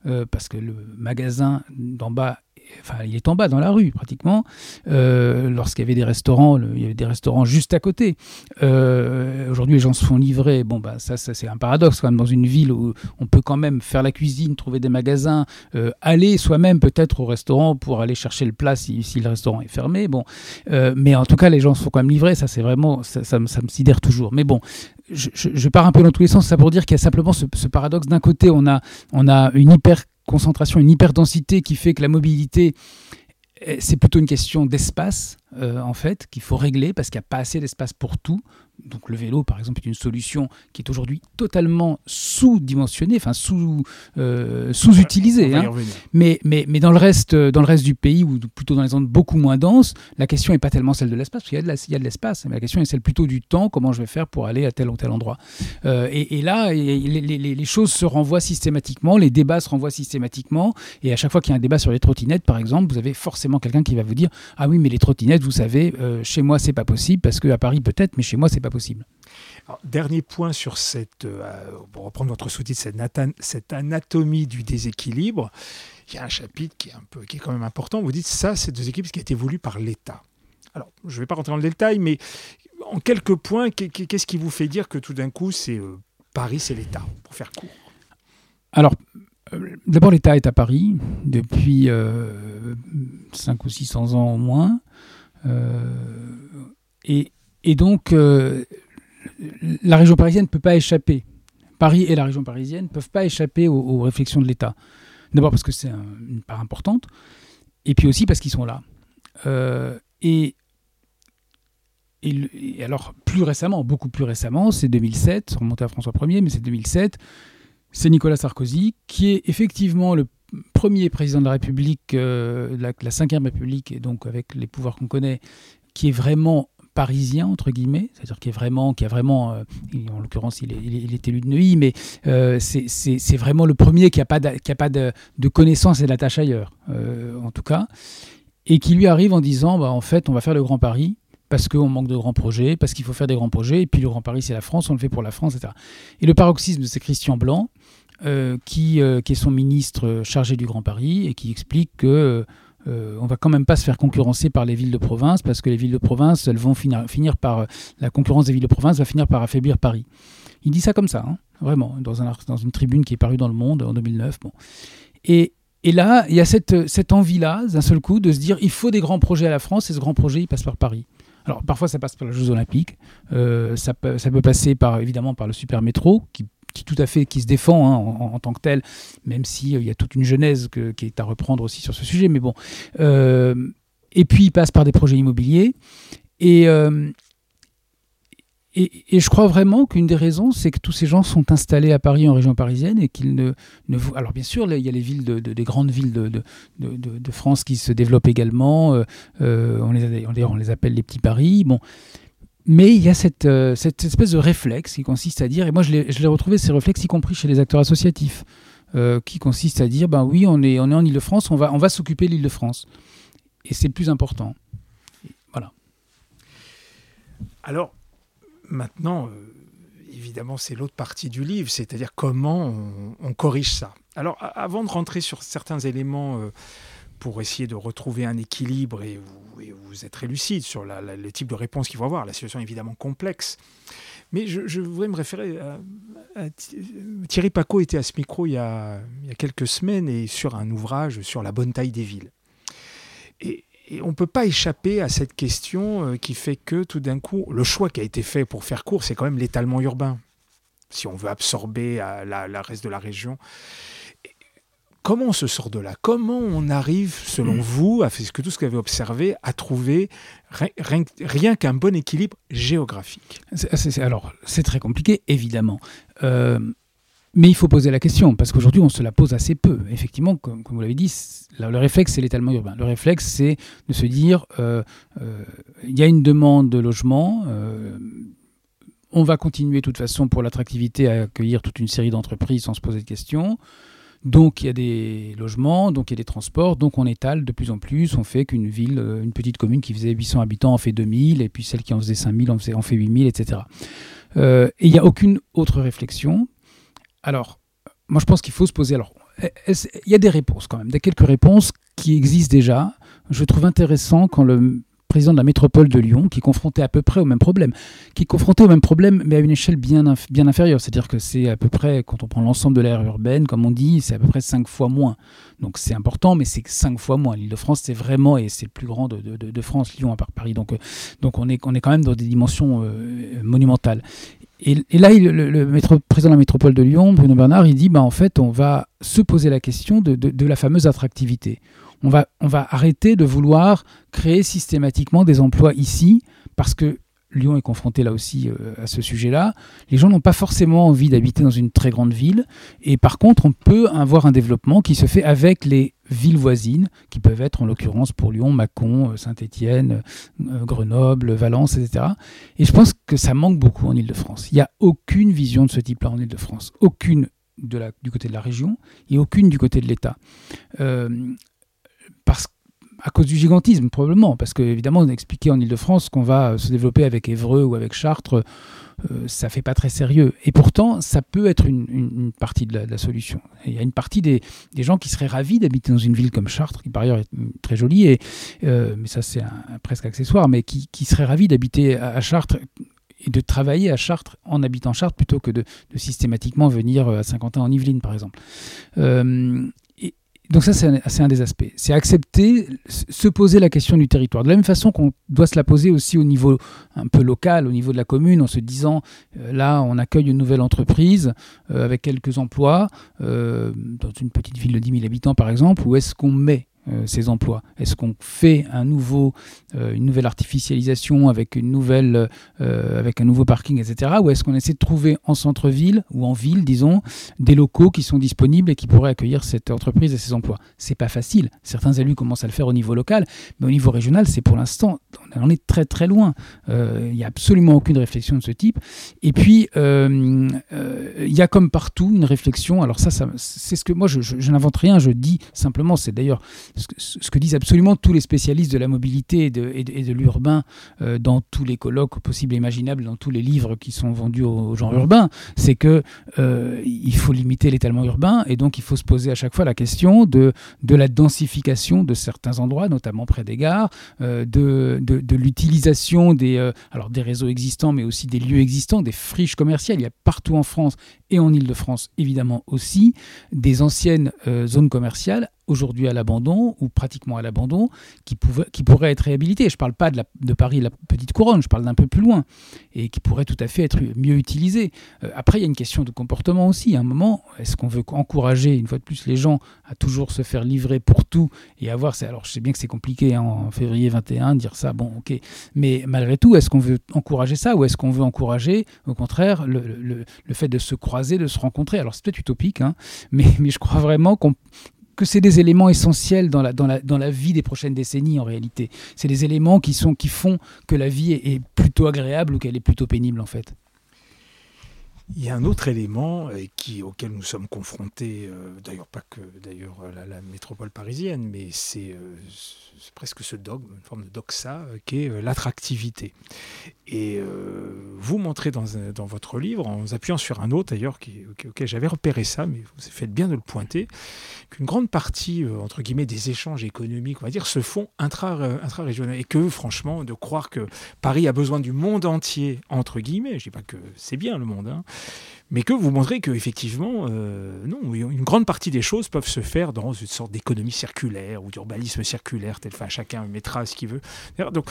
Euh, parce que le magasin d'en bas enfin, il est en bas dans la rue pratiquement. Euh, lorsqu'il y avait des restaurants, il y avait des restaurants juste à côté. Euh, aujourd'hui, les gens se font livrer. Bon, bah, ça, ça c'est un paradoxe quand même dans une ville où on peut quand même faire la cuisine, trouver des magasins, euh, aller soi-même peut-être au restaurant pour aller chercher le plat si, le restaurant est fermé. Bon, mais en tout cas, les gens se font quand même livrer. Ça, c'est vraiment, ça, me sidère toujours. Mais bon, je, je, pars un peu dans tous les sens, ça pour dire qu'il y a simplement ce, ce paradoxe. D'un côté, on a, on a une hyper concentration, une hyperdensité qui fait que la mobilité, eh, c'est plutôt une question d'espace, euh, en fait, qu'il faut régler parce qu'il n'y a pas assez d'espace pour tout. Donc le vélo, par exemple, est une solution qui est aujourd'hui totalement sous-dimensionnée, enfin sous, euh, sous-utilisée. Hein. Mais, mais, mais dans, le reste, dans le reste du pays, ou plutôt dans les zones beaucoup moins denses, la question n'est pas tellement celle de l'espace, parce qu'il y a de l'espace, mais la question est celle plutôt du temps, comment je vais faire pour aller à tel ou tel endroit. Euh, et, là, les, les, les, choses se renvoient systématiquement, les débats se renvoient systématiquement, et à chaque fois qu'il y a un débat sur les trottinettes, par exemple, vous avez forcément quelqu'un qui va vous dire, ah oui, mais les trottinettes, vous savez, euh, chez moi, c'est pas possible, parce qu'à Paris peut-être, mais chez moi, c'est pas possible. dernier point sur cette, euh, pour reprendre votre sous-titre, cette, anatomie du déséquilibre. Il y a un chapitre qui est, un peu, qui est quand même important. Vous dites ça, c'est deux équipes qui a été voulu par l'État. Alors, je ne vais pas rentrer dans le détail, mais en quelques points, qu'est-ce qui vous fait dire que tout d'un coup, c'est euh, Paris, c'est l'État, pour faire court? Alors, euh, d'abord, l'État est à Paris depuis 5 ou 600 ans au moins. et, et donc, euh, la région parisienne ne peut pas échapper Paris et la région parisienne ne peuvent pas échapper aux, réflexions de l'État. D'abord parce que c'est une part importante, et puis aussi parce qu'ils sont là. et et, alors, plus récemment, beaucoup plus récemment, c'est 2007, remonté à François Ier, mais c'est 2007, c'est Nicolas Sarkozy, qui est effectivement le premier président de la République, euh, la, la Ve République, et donc avec les pouvoirs qu'on connaît, qui est vraiment parisien entre guillemets, c'est-à-dire qui est vraiment, qui a vraiment, euh, en l'occurrence il est, élu de Neuilly, mais euh, c'est vraiment le premier qui n'a pas, de, qui a pas de, connaissances et d'attache ailleurs, en tout cas, et qui lui arrive en disant, bah, en fait, on va faire le Grand Paris, parce qu'on manque de grands projets, parce qu'il faut faire des grands projets, et puis le Grand Paris c'est la France, on le fait pour la France, etc. Et le paroxysme, c'est Christian Blanc, euh, euh, qui, est son ministre chargé du Grand Paris, et qui explique que euh, on va quand même pas se faire concurrencer par les villes de province, parce que les villes de province, elles vont finir, finir par... La concurrence des villes de province va finir par affaiblir Paris. Il dit ça comme ça, hein, vraiment, dans, un, dans une tribune qui est parue dans Le Monde en 2009. Bon. Et, et là, il y a cette, cette envie-là, d'un seul coup, de se dire il faut des grands projets à la France, et ce grand projet, il passe par Paris. Alors parfois ça passe par les Jeux Olympiques, euh, ça, peut, ça peut passer par évidemment par le super métro qui, qui tout à fait qui se défend hein, en, tant que tel, même s'il euh, y a toute une genèse qui est à reprendre aussi sur ce sujet. Mais bon, euh, et puis il passe par des projets immobiliers et et, je crois vraiment qu'une des raisons, c'est que tous ces gens sont installés à Paris, en région parisienne, et qu'ils ne, ne... Alors bien sûr, il y a les villes, de, des grandes villes de, de, de, France qui se développent également. Euh, euh, on, les, on, les appelle les petits Paris. Bon. Mais il y a cette, euh, cette espèce de réflexe qui consiste à dire, et moi je l'ai retrouvé ces réflexes, y compris chez les acteurs associatifs, qui consiste à dire, ben oui, on est, on est en Ile-de-France, on va, on va s'occuper de l'Île-de-France. Et c'est le plus important. Voilà. Alors, Maintenant, euh, évidemment, c'est l'autre partie du livre, c'est-à-dire comment on, corrige ça. Alors, avant de rentrer sur certains éléments euh, pour essayer de retrouver un équilibre et vous êtes très lucide sur le type de réponse qu'il faut avoir, la situation est évidemment complexe. Mais je, voudrais me référer à, Thierry Paco était à ce micro il y, a, quelques semaines et sur un ouvrage sur la bonne taille des villes. Et, on ne peut pas échapper à cette question euh, qui fait que tout d'un coup, le choix qui a été fait pour faire court, c'est quand même l'étalement urbain. Si on veut absorber la, reste de la région. Comment on se sort de là? Comment on arrive, selon mm. vous, à ce que tout ce que vous avez observé, à trouver rien, qu'un bon équilibre géographique? Alors, c'est très compliqué, évidemment. Euh, mais il faut poser la question, parce qu'aujourd'hui, on se la pose assez peu. Effectivement, comme, vous l'avez dit, le réflexe, c'est l'étalement urbain. Le réflexe, c'est de se dire, euh, euh, il y a une demande de logement, on va continuer de toute façon pour l'attractivité à accueillir toute une série d'entreprises sans se poser de questions. Donc il y a des logements, donc il y a des transports, donc on étale de plus en plus, on fait qu'une ville, une petite commune qui faisait 800 habitants en fait 2000, et puis celle qui en faisait 5000 en fait, en fait 8000, etc. et il n'y a aucune autre réflexion alors, moi je pense qu'il faut se poser. Alors, il y a des réponses quand même, des quelques réponses qui existent déjà. Je trouve intéressant quand le président de la métropole de Lyon, qui est confronté à peu près au même problème, qui au même problème, mais à une échelle bien, bien inférieure. C'est-à-dire que c'est à peu près, quand on prend l'ensemble de l'aire urbaine, comme on dit, c'est à peu près cinq fois moins. Donc c'est important, mais c'est cinq fois moins. L'Île-de-France, c'est vraiment, et c'est le plus grand de, de, France, Lyon à part Paris. Donc, euh, donc on, est, on est quand même dans des dimensions euh, monumentales. Et, là, le, président de la métropole de Lyon, Bruno Bernard, il dit bah, en fait, on va se poser la question de, la fameuse attractivité. On va, on va arrêter de vouloir créer systématiquement des emplois ici, parce que Lyon est confronté là aussi euh, à ce sujet-là. Les gens n'ont pas forcément envie d'habiter dans une très grande ville. Et par contre, on peut avoir un développement qui se fait avec les villes voisines, qui peuvent être en l'occurrence pour Lyon, Mâcon, euh, Saint-Étienne, euh, Grenoble, Valence, etc. Et je pense que ça manque beaucoup en Ile-de-France. Il n'y a aucune vision de ce type-là en Ile-de-France. Aucune du côté de la région et aucune du côté de l'État. À cause du gigantisme, probablement, parce qu'évidemment, on a expliqué en Ile-de-France qu'on va se développer avec Évreux ou avec Chartres, euh, ça fait pas très sérieux. Et pourtant, ça peut être une, partie de la, solution. il y a une partie des, gens qui seraient ravis d'habiter dans une ville comme Chartres, qui par ailleurs est très jolie, et, euh, mais ça c'est presque accessoire, mais qui, qui seraient ravis d'habiter à, Chartres et de travailler à Chartres en habitant Chartres plutôt que de, systématiquement venir à Saint-Quentin en Yvelines, par exemple. Euh, donc ça, c'est un, des aspects. C'est accepter, se poser la question du territoire. De la même façon qu'on doit se la poser aussi au niveau un peu local, au niveau de la commune, en se disant, euh, là, on accueille une nouvelle entreprise euh, avec quelques emplois, euh, dans une petite ville de 10 000 habitants par exemple, où est-ce qu'on met euh, ces emplois Est-ce qu'on fait euh, une nouvelle artificialisation avec, euh, un nouveau parking, etc. Ou est-ce qu'on essaie de trouver en centre-ville ou en ville, disons, des locaux qui sont disponibles et qui pourraient accueillir cette entreprise et ces emplois? C'est pas facile. Certains élus commencent à le faire au niveau local, mais au niveau régional, c'est pour l'instant, on en est très très loin. Il n'y a absolument aucune réflexion de ce type. Et puis, il y a comme partout une réflexion. Alors ça, c'est ce que moi, je n'invente rien, je dis simplement, c'est d'ailleurs ce que, disent absolument tous les spécialistes de la mobilité et de, l'urbain euh, dans tous les colloques possibles et imaginables, dans tous les livres qui sont vendus aux, gens urbains, c'est que euh, il faut limiter l'étalement urbain et donc il faut se poser à chaque fois la question de, la densification de certains endroits, notamment près des gares, euh, de, l'utilisation des, alors des réseaux existants, mais aussi des lieux existants, des friches commerciales. Il y a partout en France et en Ile-de-France évidemment aussi des anciennes zones commerciales aujourd'hui à l'abandon ou pratiquement à l'abandon qui, qui pourraient être réhabilités. Je ne parle pas de, de Paris, la petite couronne, je parle d'un peu plus loin et qui pourraient tout à fait être mieux utilisés. Euh, après, il y a une question de comportement aussi. À un moment, est-ce qu'on veut encourager une fois de plus les gens à toujours se faire livrer pour tout et avoir. Alors, je sais bien que c'est compliqué hein, en février 21 de dire ça, bon, ok. Mais malgré tout, est-ce qu'on veut encourager ça ou est-ce qu'on veut encourager, au contraire, le, le, le, fait de se croiser, de se rencontrer? Alors, c'est peut-être utopique, hein, mais, mais je crois vraiment qu'on que c'est des éléments essentiels dans la, vie des prochaines décennies en réalité. C'est des éléments qui font que la vie est plutôt agréable ou qu'elle est plutôt pénible en fait. Il y a un autre élément euh, auquel nous sommes confrontés, euh, d'ailleurs pas que d'ailleurs la, la, métropole parisienne, mais c'est euh, presque ce dogme, une forme de doxa, qui est l'attractivité. Et vous montrez dans, votre livre, en vous appuyant sur un autre d'ailleurs, auquel j'avais repéré ça, mais vous faites bien de le pointer, qu'une grande partie, entre guillemets, des échanges économiques, on va dire, se font intra-régionaux. et que, franchement, de croire que Paris a besoin du monde entier, entre guillemets, je ne dis pas que c'est bien le monde, hein, mais que vous montrez qu'effectivement, euh, non, une grande partie des choses peuvent se faire dans une sorte d'économie circulaire ou d'urbanisme circulaire, tel, enfin, chacun mettra ce qu'il veut. Donc,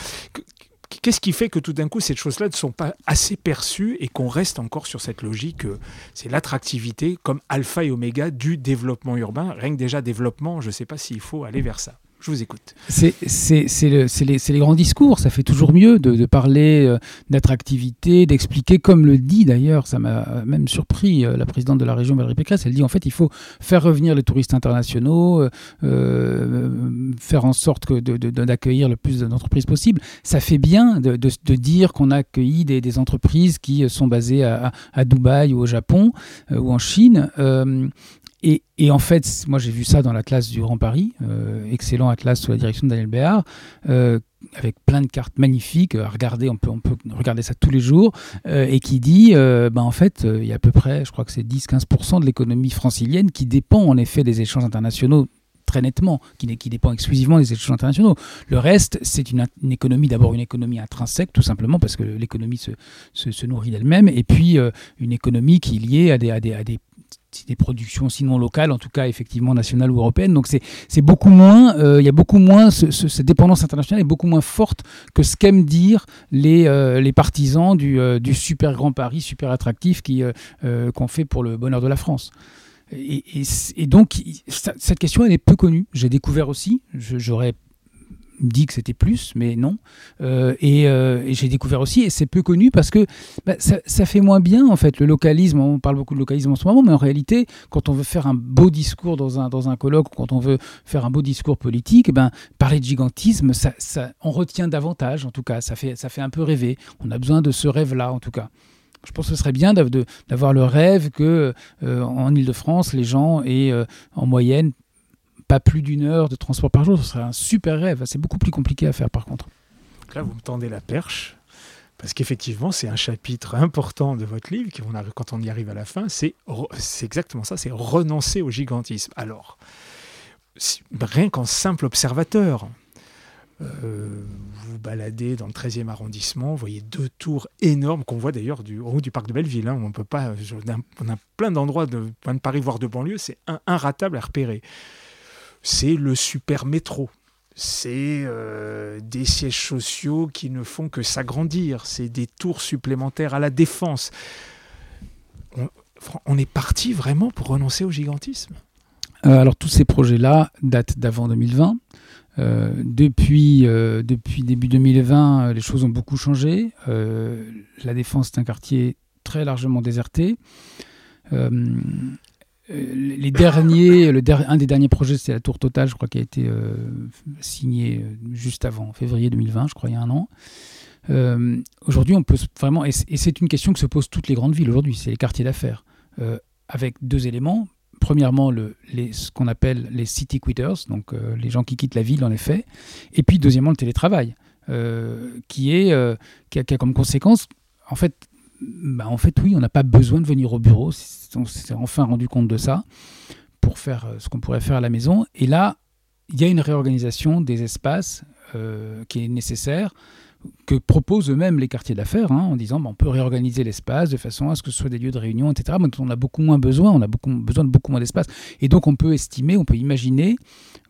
Qu'est-ce qui fait que tout d'un coup ces choses-là ne sont pas assez perçues et qu'on reste encore sur cette logique c'est l'attractivité comme alpha et oméga du développement urbain Rien que déjà développement, je ne sais pas s'il faut aller vers ça. Je vous écoute. C'est les, les, grands discours, ça fait toujours mieux de, parler euh, d'attractivité, d'expliquer, comme le dit d'ailleurs, ça m'a même surpris euh, la présidente de la région Valérie Pécresse, elle dit en fait il faut faire revenir les touristes internationaux, euh, faire en sorte d'accueillir le plus d'entreprises possible. Ça fait bien de, dire qu'on a accueilli des, entreprises qui sont basées à, à Dubaï ou au Japon ou en Chine. Et, en fait, moi j'ai vu ça dans l'Atlas du Grand Paris, euh, excellent atlas sous la direction de Daniel Béard, euh, avec plein de cartes magnifiques à regarder, on peut, regarder ça tous les jours, euh, et qui dit, bah, en fait, il y a à peu près, je crois que c'est 10-15% de l'économie francilienne qui dépend en effet des échanges internationaux très nettement, qui, dépend exclusivement des échanges internationaux. Le reste, c'est une, économie, d'abord une économie intrinsèque, tout simplement parce que l'économie se, nourrit d'elle-même, et puis une économie qui est liée à des des productions sinon locales, en tout cas effectivement nationales ou européennes. Donc c'est beaucoup moins, euh, il y a beaucoup moins, cette dépendance internationale est beaucoup moins forte que ce qu'aiment dire les, euh, les partisans du, euh, du, super grand Paris, super attractif qu'on fait pour le bonheur de la France. Et, et donc cette question elle est peu connue. J'ai découvert aussi, j'aurais dit que c'était plus, mais non. Euh, euh, et, j'ai découvert aussi, et c'est peu connu parce que bah, ça, fait moins bien en fait le localisme. On parle beaucoup de localisme en ce moment, mais en réalité, quand on veut faire un beau discours dans un, dans un colloque, quand on veut faire un beau discours politique, eh ben, parler de gigantisme, ça, on retient davantage en tout cas. Ça fait, ça fait un peu rêver. On a besoin de ce rêve-là en tout cas. Je pense que ce serait bien d'avoir le rêve que euh, en Ile-de-France, les gens aient en moyenne pas plus d'une heure de transport par jour, ce serait un super rêve. C'est beaucoup plus compliqué à faire par contre. Là, vous me tendez la perche, parce qu'effectivement, c'est un chapitre important de votre livre, quand on y arrive à la fin, c'est exactement ça, c'est renoncer au gigantisme. Alors, rien qu'en simple observateur, euh, vous baladez dans le 13e arrondissement, vous voyez deux tours énormes qu'on voit d'ailleurs du haut du parc de Belleville. Hein, on peut pas, on a plein d'endroits de, de Paris, voire de banlieue, c'est inratable à repérer c'est le super métro. C'est des sièges sociaux qui ne font que s'agrandir. C'est des tours supplémentaires à la défense. on est parti vraiment pour renoncer au gigantisme euh, alors tous ces projets-là datent d'avant 2020. Euh, depuis, euh, depuis début 2020, les choses ont beaucoup changé. la Défense est un quartier très largement déserté. Les derniers, un des derniers projets, c'est la Tour Total, je crois, qui a été signé juste avant, février 2020, je crois, il y a un an. aujourd'hui, on peut vraiment, et c'est une question que se posent toutes les grandes villes aujourd'hui, c'est les quartiers d'affaires, avec deux éléments. Premièrement ce qu'on appelle les city quitters, donc euh, les gens qui quittent la ville en effet, et puis deuxièmement le télétravail, euh, qui, est, euh, qui a, comme conséquence, en fait, bah, en fait oui, on n'a pas besoin de venir au bureau, on s'est enfin rendu compte de ça, pour faire ce qu'on pourrait faire à la maison, et là, il y a une réorganisation des espaces qui est nécessaire que proposent eux-mêmes les quartiers d'affaires, hein, en disant bah, on peut réorganiser l'espace de façon à ce que ce soit des lieux de réunion, etc. On a beaucoup moins besoin, on a beaucoup, besoin de beaucoup moins d'espace. Et donc on peut estimer, on peut imaginer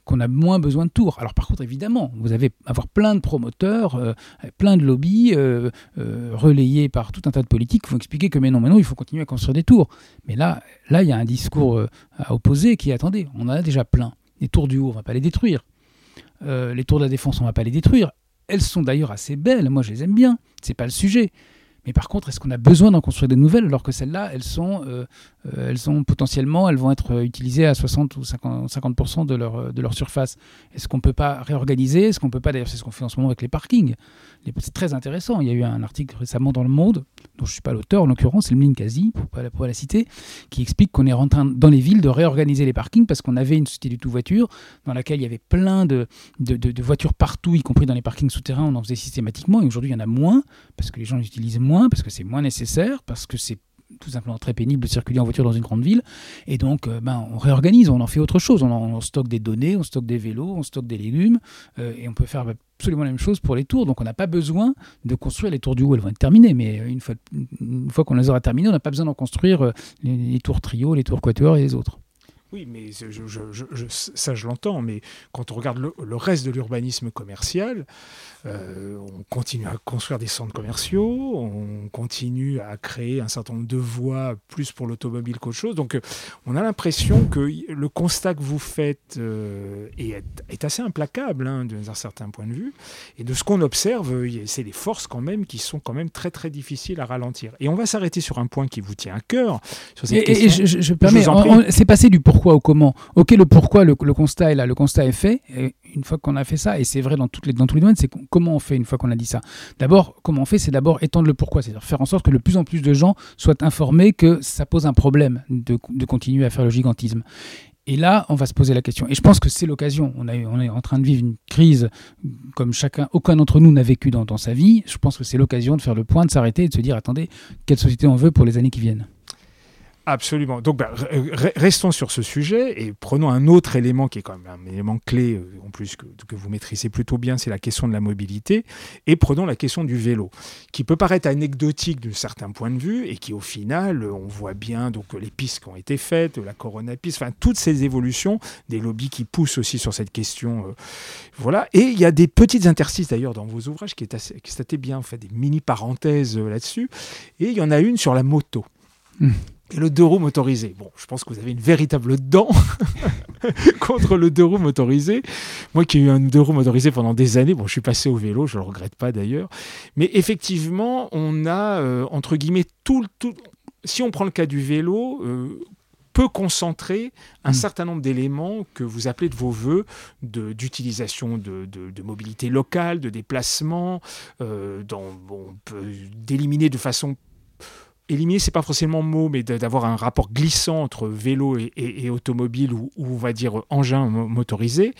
qu'on a moins besoin de tours. Alors par contre, évidemment, vous allez avoir plein de promoteurs, euh, plein de lobbies euh, euh, relayés par tout un tas de politiques qui vont expliquer que mais non, mais non, il faut continuer à construire des tours. Mais là, là, il y a un discours à opposer qui est attendez, on en a déjà plein. Les tours du haut, on ne va pas les détruire. les tours de la défense, on ne va pas les détruire. Elles sont d'ailleurs assez belles, moi je les aime bien, c'est pas le sujet. Mais par contre, est-ce qu'on a besoin d'en construire de nouvelles alors que celles-là, elles sont, euh, euh, elles sont potentiellement, elles vont être utilisées à 60 ou 50, de, leur, de leur surface? Est-ce qu'on ne peut pas réorganiser? Est-ce qu'on peut pas, d'ailleurs, c'est ce qu'on fait en ce moment avec les parkings. C'est très intéressant. Il y a eu un article récemment dans Le Monde, dont je ne suis pas l'auteur en l'occurrence, c'est le Minkazi, pour ne pas, la citer, qui explique qu'on est en train, dans les villes, de réorganiser les parkings parce qu'on avait une société du tout voiture dans laquelle il y avait plein de, de, de voitures partout, y compris dans les parkings souterrains, on en faisait systématiquement. Et aujourd'hui, il y en a moins parce que les gens l'utilisent moins parce que c'est moins nécessaire, parce que c'est tout simplement très pénible de circuler en voiture dans une grande ville. Et donc, euh, ben, on réorganise, on en fait autre chose. On, stocke des données, on stocke des vélos, on stocke des légumes, euh, et on peut faire absolument la même chose pour les tours. Donc, on n'a pas besoin de construire les tours du haut, elles vont être terminées. Mais une fois, une fois qu'on les aura terminées, on n'a pas besoin d'en construire euh, les, tours trio, les tours quatuor et les autres. Oui, mais je, ça je l'entends, mais quand on regarde le, reste de l'urbanisme commercial, euh, on continue à construire des centres commerciaux, on continue à créer un certain nombre de voies plus pour l'automobile qu'autre chose. Donc euh, on a l'impression que le constat que vous faites euh, est, est, assez implacable hein, d'un certain point de vue. Et de ce qu'on observe, c'est des forces quand même qui sont quand même très très difficiles à ralentir. Et on va s'arrêter sur un point qui vous tient à cœur. Sur et, je, je, permets, c'est passé du pourquoi au comment. Ok, le pourquoi, le, constat est là, le constat est fait. Une fois qu'on a fait ça, et c'est vrai dans, tous les domaines, c'est comment on fait une fois qu'on a dit ça? D'abord, comment on fait, c'est d'abord étendre le pourquoi, c'est-à-dire faire en sorte que de plus en plus de gens soient informés que ça pose un problème de, continuer à faire le gigantisme. Et là, on va se poser la question. Et je pense que c'est l'occasion. On, est en train de vivre une crise comme aucun d'entre nous n'a vécu dans sa vie. Je pense que c'est l'occasion de faire le point, de s'arrêter et de se dire attendez, quelle société on veut pour les années qui viennent? Absolument. Donc, bah, restons sur ce sujet et prenons un autre élément qui est quand même un élément clé, euh, en plus que, vous maîtrisez plutôt bien, c'est la question de la mobilité. Et prenons la question du vélo, qui peut paraître anecdotique d'un certain point de vue et qui, au final, on voit bien donc les pistes qui ont été faites, la Corona piste, enfin toutes ces évolutions, des lobbies qui poussent aussi sur cette question. Euh, voilà. Et il y a des petites interstices d'ailleurs dans vos ouvrages qui est assez, qui bien, en des mini parenthèses euh, là-dessus. Et il y en a une sur la moto. Mmh et le deux roues motorisé. Bon, je pense que vous avez une véritable dent contre le deux roues motorisé. Moi qui ai eu un deux roues motorisé pendant des années, bon, je suis passé au vélo, je ne le regrette pas d'ailleurs. Mais effectivement, on a, euh, entre guillemets, tout, tout... Si on prend le cas du vélo, euh, peut concentrer un mm. certain nombre d'éléments que vous appelez de vos voeux d'utilisation de, de, mobilité locale, de déplacement, euh, on peut d'éliminer de façon éliminer, c'est pas forcément mot, mais d'avoir un rapport glissant entre vélo et, automobile ou, on va dire engin motorisé.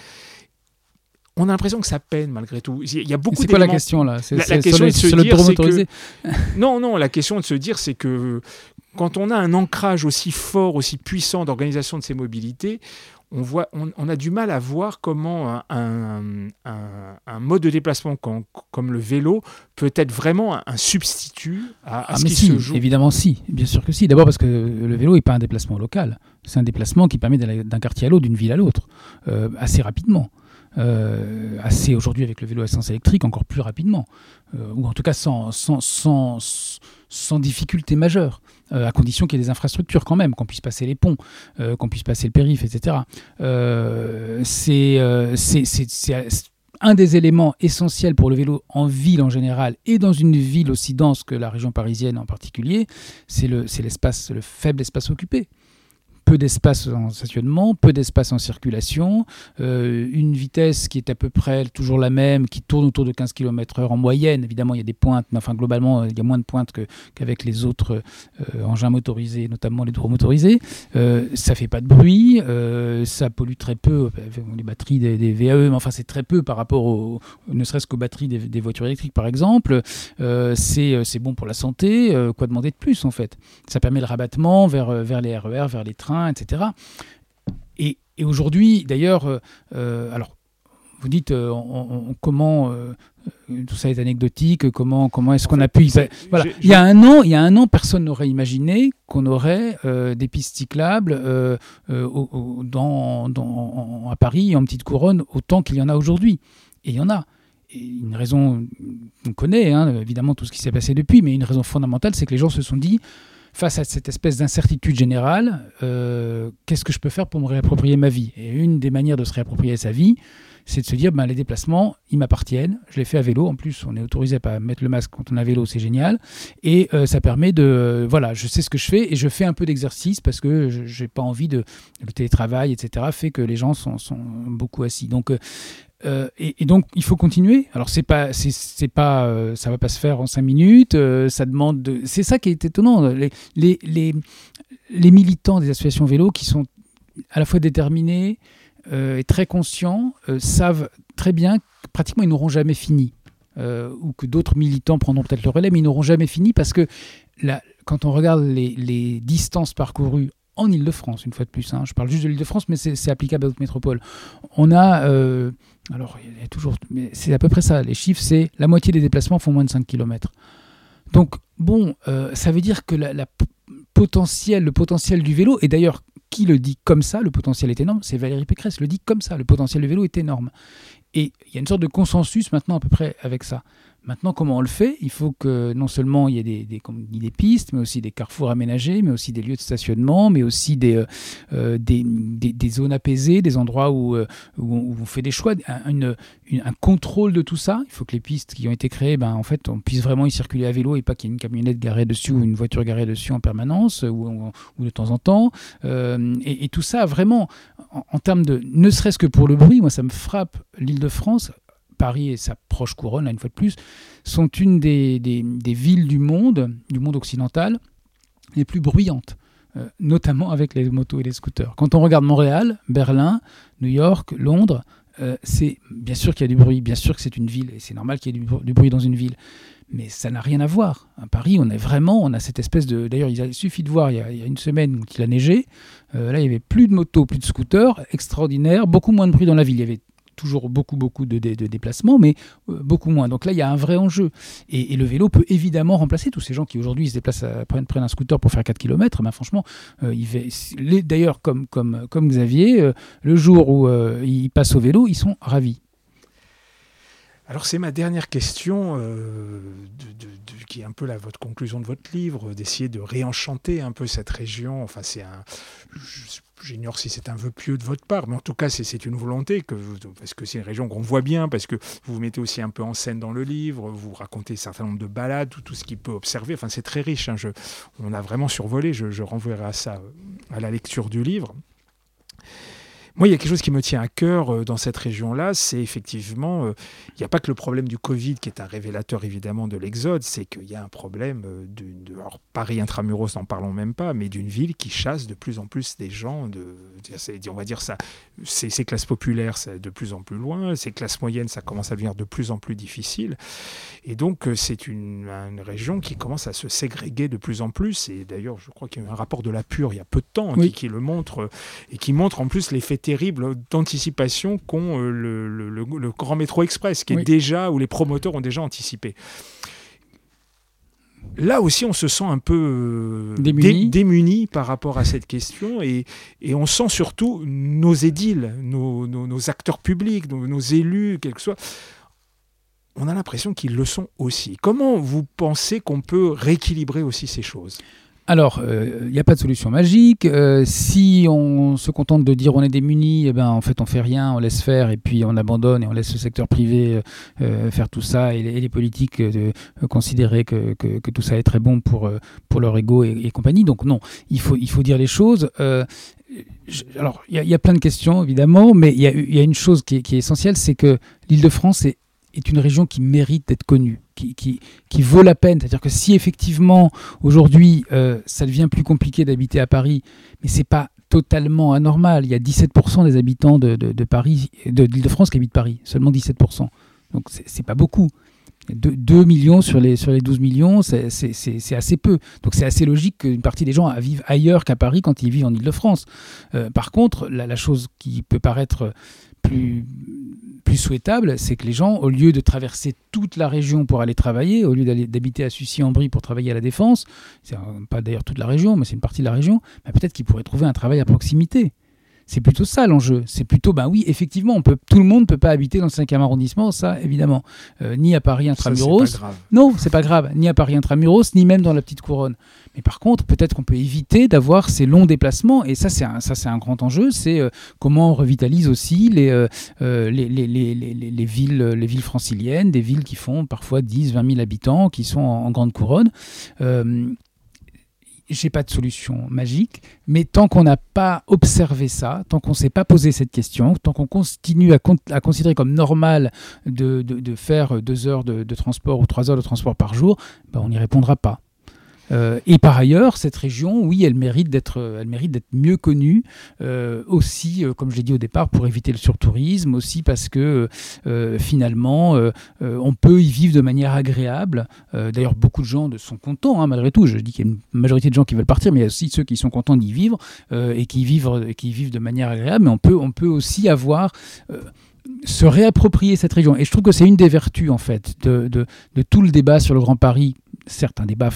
On a l'impression que ça peine malgré tout. Il y a beaucoup. C'est quoi la question là la, question de se dire, que... non, non, la question de se dire, c'est que quand on a un ancrage aussi fort, aussi puissant d'organisation de ces mobilités, on, voit, on, a du mal à voir comment un, mode de déplacement comme, le vélo peut être vraiment un, substitut à, ah, ce qui si, se joue. Évidemment, si, bien sûr que si. D'abord parce que le vélo n'est pas un déplacement local. C'est un déplacement qui permet d'aller d'un quartier à l'autre, d'une ville à l'autre, euh, assez rapidement. Euh, assez aujourd'hui avec le vélo à essence électrique, encore plus rapidement, euh, ou en tout cas sans, sans, sans, sans difficulté majeure, à condition qu'il y ait des infrastructures quand même, qu'on puisse passer les ponts, qu'on puisse passer le périph', etc. c'est un des éléments essentiels pour le vélo en ville en général et dans une ville aussi dense que la région parisienne en particulier, c'est l'espace, le faible espace occupé peu d'espace en stationnement, peu d'espace en circulation, euh, une vitesse qui est à peu près toujours la même, qui tourne autour de 15 km/h en moyenne. Évidemment, il y a des pointes, mais enfin, globalement, il y a moins de pointes qu'avec les autres euh, engins motorisés, notamment les motorisés. Euh, ça fait pas de bruit, euh, ça pollue très peu, les batteries des, VAE, mais enfin, c'est très peu par rapport au, ne serait-ce qu'aux batteries des, voitures électriques, par exemple. c'est bon pour la santé, quoi demander de plus, en fait? Ça permet le rabattement vers, vers les RER, e vers les trains etc. Et, aujourd'hui, d'ailleurs, euh, euh, alors, vous dites euh, comment tout ça est anecdotique, comment, comment est-ce qu'on a pu... Voilà. Il, y a un an, il y a un an, personne n'aurait imaginé qu'on aurait des pistes cyclables dans, à Paris, en petite couronne, autant qu'il y en a aujourd'hui. Et il y en a. Et une raison, on connaît hein, évidemment tout ce qui s'est passé depuis, mais une raison fondamentale, c'est que les gens se sont dit, face à cette espèce d'incertitude générale, euh, qu'est-ce que je peux faire pour me réapproprier ma vie? Et une des manières de se réapproprier sa vie, c'est de se dire, ben, les déplacements, ils m'appartiennent. Je les fais à vélo. En plus, on est autorisé à pas mettre le masque quand on a vélo, c'est génial. Et euh, ça permet de, voilà, je sais ce que je fais et je fais un peu d'exercice parce que je n'ai pas envie de le télétravail, etc. fait que les gens sont, sont beaucoup assis. Donc euh, et, donc il faut continuer. Alors c'est pas, c'est, pas, euh, ça va pas se faire en cinq minutes. Euh, ça demande. De... C'est ça qui est étonnant. Les, militants des associations vélo qui sont à la fois déterminés et très conscients savent très bien que pratiquement ils n'auront jamais fini. ou que d'autres militants prendront peut-être le relais, mais ils n'auront jamais fini parce que quand on regarde les distances parcourues en Ile-de-France, une fois de plus. Hein. Je parle juste de l'Ile-de-France, mais c'est applicable à d'autres métropoles. On a, euh, alors il y a toujours, mais c'est à peu près ça. Les chiffres, c'est la moitié des déplacements font moins de 5 km. Donc bon, euh, ça veut dire que potentiel, le potentiel du vélo, et d'ailleurs qui le dit comme ça, le potentiel est énorme, c'est Valérie Pécresse le dit comme ça, le potentiel du vélo est énorme. Et il y a une sorte de consensus maintenant à peu près avec ça. Maintenant, comment on le fait? Il faut que non seulement il y ait des, des, des, pistes, mais aussi des carrefours aménagés, mais aussi des lieux de stationnement, mais aussi des, euh, euh, des, des, zones apaisées, des endroits où, euh, où, on, fait des choix, un, un, contrôle de tout ça. Il faut que les pistes qui ont été créées, ben, en fait, on puisse vraiment y circuler à vélo et pas qu'il y ait une camionnette garée dessus ou une voiture garée dessus en permanence ou de temps en temps. et, tout ça, vraiment, en, termes de, ne serait-ce que pour le bruit, moi, ça me frappe l'Île-de-France Paris et sa proche couronne, là, une fois de plus, sont une des, villes du monde, du monde occidental, les plus bruyantes, euh, notamment avec les motos et les scooters. Quand on regarde Montréal, Berlin, New York, Londres, euh, c'est bien sûr qu'il y a du bruit, bien sûr que c'est une ville, et c'est normal qu'il y ait du, bruit dans une ville, mais ça n'a rien à voir. À Paris, on est vraiment, on a cette espèce de. D'ailleurs, il suffit de voir, il y a, une semaine qu'il a neigé, euh, là, il y avait plus de motos, plus de scooters, extraordinaire, beaucoup moins de bruit dans la ville. Il y avait toujours beaucoup, beaucoup de, déplacements, mais euh, beaucoup moins. Donc là, il y a un vrai enjeu. Et, le vélo peut évidemment remplacer tous ces gens qui aujourd'hui se déplacent, à, prennent, un scooter pour faire 4 km. Ben, franchement, euh, d'ailleurs, comme, comme, comme Xavier, euh, le jour où ils passent au vélo, ils sont ravis. Alors c'est ma dernière question, qui est un peu la, votre conclusion de votre livre, d'essayer de réenchanter un peu cette région. Enfin, c'est un, J'ignore si c'est un vœu pieux de votre part, mais en tout cas, c'est une volonté, parce que c'est une région qu'on voit bien, parce que vous vous mettez aussi un peu en scène dans le livre, vous racontez un certain nombre de balades, tout, tout ce qu'il peut observer. Enfin, c'est très riche. Hein, on a vraiment survolé, je, je renverrai à ça, à la lecture du livre. Moi, il y a quelque chose qui me tient à cœur euh, dans cette région-là, c'est effectivement, euh, il n'y a pas que le problème du Covid qui est un révélateur évidemment de l'exode, c'est qu'il y a un problème euh, de, alors Paris intramuros, n'en parlons même pas, mais d'une ville qui chasse de plus en plus des gens, de, on va dire ça, ces, classes populaires, c'est de plus en plus loin, ces classes moyennes, ça commence à devenir de plus en plus difficile, et donc c'est une, région qui commence à se ségréguer de plus en plus, et d'ailleurs, je crois qu'il y a eu un rapport de la Pure il y a peu de temps qui, qui, le montre, et qui montre en plus l'effet terrible d'anticipation qu'ont euh, le, Grand Métro Express, qui est déjà, où les promoteurs ont déjà anticipé. Là aussi, on se sent un peu euh, démuni. par rapport à cette question et, on sent surtout nos édiles, nos, acteurs publics, nos, élus, quel que soit, on a l'impression qu'ils le sont aussi. Comment vous pensez qu'on peut rééquilibrer aussi ces choses? Alors, il euh, n'y a pas de solution magique. Euh, si on se contente de dire on est démunis, eh ben, en fait, on fait rien, on laisse faire et puis on abandonne et on laisse le secteur privé euh, faire tout ça et les, politiques considérer que, tout ça est très bon pour, leur ego et, compagnie. Donc, non, il faut, il faut dire les choses. alors, il y, a plein de questions, évidemment, mais il y, a, une chose qui est, essentielle c'est que l'île de France est une région qui mérite d'être connue, qui, vaut la peine. C'est-à-dire que si effectivement aujourd'hui euh, ça devient plus compliqué d'habiter à Paris, mais c'est pas totalement anormal. Il y a 17% des habitants de, Paris, de l'Île-de-France qui habitent Paris, seulement 17%. Donc c'est pas beaucoup. 2, millions sur les, sur les 12 millions, c'est assez peu. Donc c'est assez logique qu'une partie des gens vivent ailleurs qu'à Paris quand ils vivent en Ile-de-France. Euh, par contre, la, chose qui peut paraître plus, souhaitable, c'est que les gens, au lieu de traverser toute la région pour aller travailler, au lieu d'habiter à Sucy-en-Brie pour travailler à la Défense, c'est pas d'ailleurs toute la région, mais c'est une partie de la région, peut-être qu'ils pourraient trouver un travail à proximité. C'est plutôt ça l'enjeu. C'est plutôt, ben oui, effectivement, on peut, tout le monde ne peut pas habiter dans le 5e arrondissement, ça évidemment. Euh, ni à Paris intramuros. Ça, pas non, c'est pas grave. Ni à Paris intramuros, ni même dans la petite couronne. Mais par contre, peut-être qu'on peut éviter d'avoir ces longs déplacements. Et ça, c'est un, ça, c'est un grand enjeu. C'est euh, comment on revitalise aussi les, euh, les, les, les, les, villes, les villes franciliennes, des villes qui font parfois 10, 20 000 habitants, qui sont en, en grande couronne j'ai pas de solution magique, mais tant qu'on n'a pas observé ça, tant qu'on ne s'est pas posé cette question, tant qu'on continue à, considérer comme normal de, faire deux heures de, de, transport ou trois heures de transport par jour, ben on n'y répondra pas. Euh, et par ailleurs, cette région, oui, elle mérite d'être, elle mérite d'être mieux connue, euh, aussi, euh, comme je l'ai dit au départ, pour éviter le surtourisme, aussi parce que finalement, on peut y vivre de manière agréable. D'ailleurs, beaucoup de gens sont contents, hein, malgré tout. Je dis qu'il y a une majorité de gens qui veulent partir, mais il y a aussi ceux qui sont contents d'y vivre et qui vivent, qui vivent de manière agréable. Mais on peut, on peut aussi avoir se réapproprier cette région. Et je trouve que c'est une des vertus, en fait, de, de, tout le débat sur le Grand Paris. Certes, un débat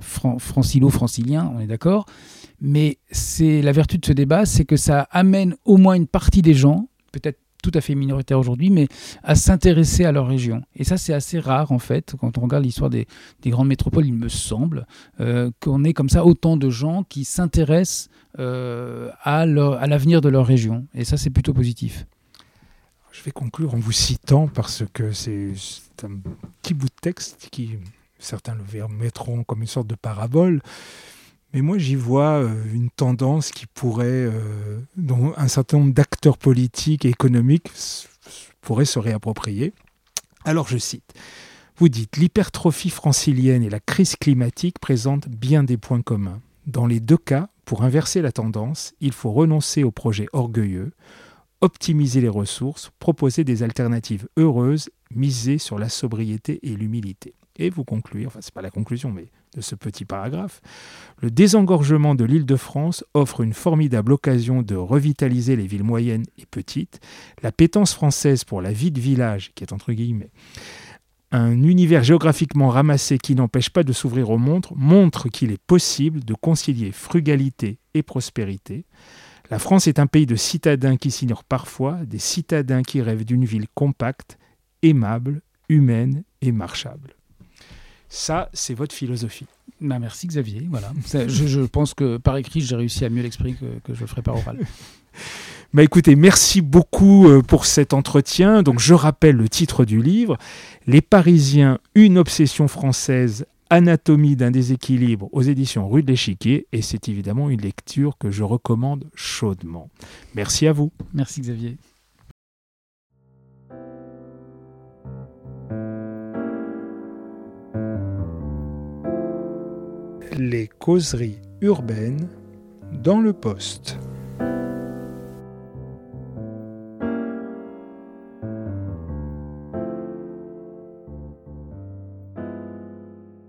francilo-francilien, on est d'accord. Mais c'est la vertu de ce débat, c'est que ça amène au moins une partie des gens, peut-être tout à fait minoritaire aujourd'hui, mais à s'intéresser à leur région. Et ça, c'est assez rare, en fait, quand on regarde l'histoire des, grandes métropoles, il me semble, euh, qu'on ait comme ça autant de gens qui s'intéressent euh, à l'avenir de leur région. Et ça, c'est plutôt positif. Je vais conclure en vous citant parce que c'est un petit bout de texte qui certains le mettront comme une sorte de parabole. Mais moi, j'y vois euh, une tendance qui pourrait, euh, dont un certain nombre d'acteurs politiques et économiques pourraient se réapproprier. Alors, je cite. Vous dites, l'hypertrophie francilienne et la crise climatique présentent bien des points communs. Dans les deux cas, pour inverser la tendance, il faut renoncer aux projets orgueilleux, optimiser les ressources, proposer des alternatives heureuses, miser sur la sobriété et l'humilité. Et vous concluez, enfin c'est pas la conclusion, mais de ce petit paragraphe, le désengorgement de l'île de France offre une formidable occasion de revitaliser les villes moyennes et petites. La pétence française pour la vie de village, qui est entre guillemets un univers géographiquement ramassé qui n'empêche pas de s'ouvrir au monde, montre qu'il est possible de concilier frugalité et prospérité. La France est un pays de citadins qui s'ignorent parfois, des citadins qui rêvent d'une ville compacte, aimable, humaine et marchable. Ça, c'est votre philosophie. Bah, merci Xavier. Voilà. je, pense que par écrit, j'ai réussi à mieux l'exprimer que, je le ferai par oral. Bah écoutez, merci beaucoup euh, pour cet entretien. Donc je rappelle le titre du livre Les Parisiens, une obsession française, anatomie d'un déséquilibre aux éditions Rue de l'Échiquier et c'est évidemment une lecture que je recommande chaudement. Merci à vous. Merci Xavier. Les causeries urbaines dans le poste.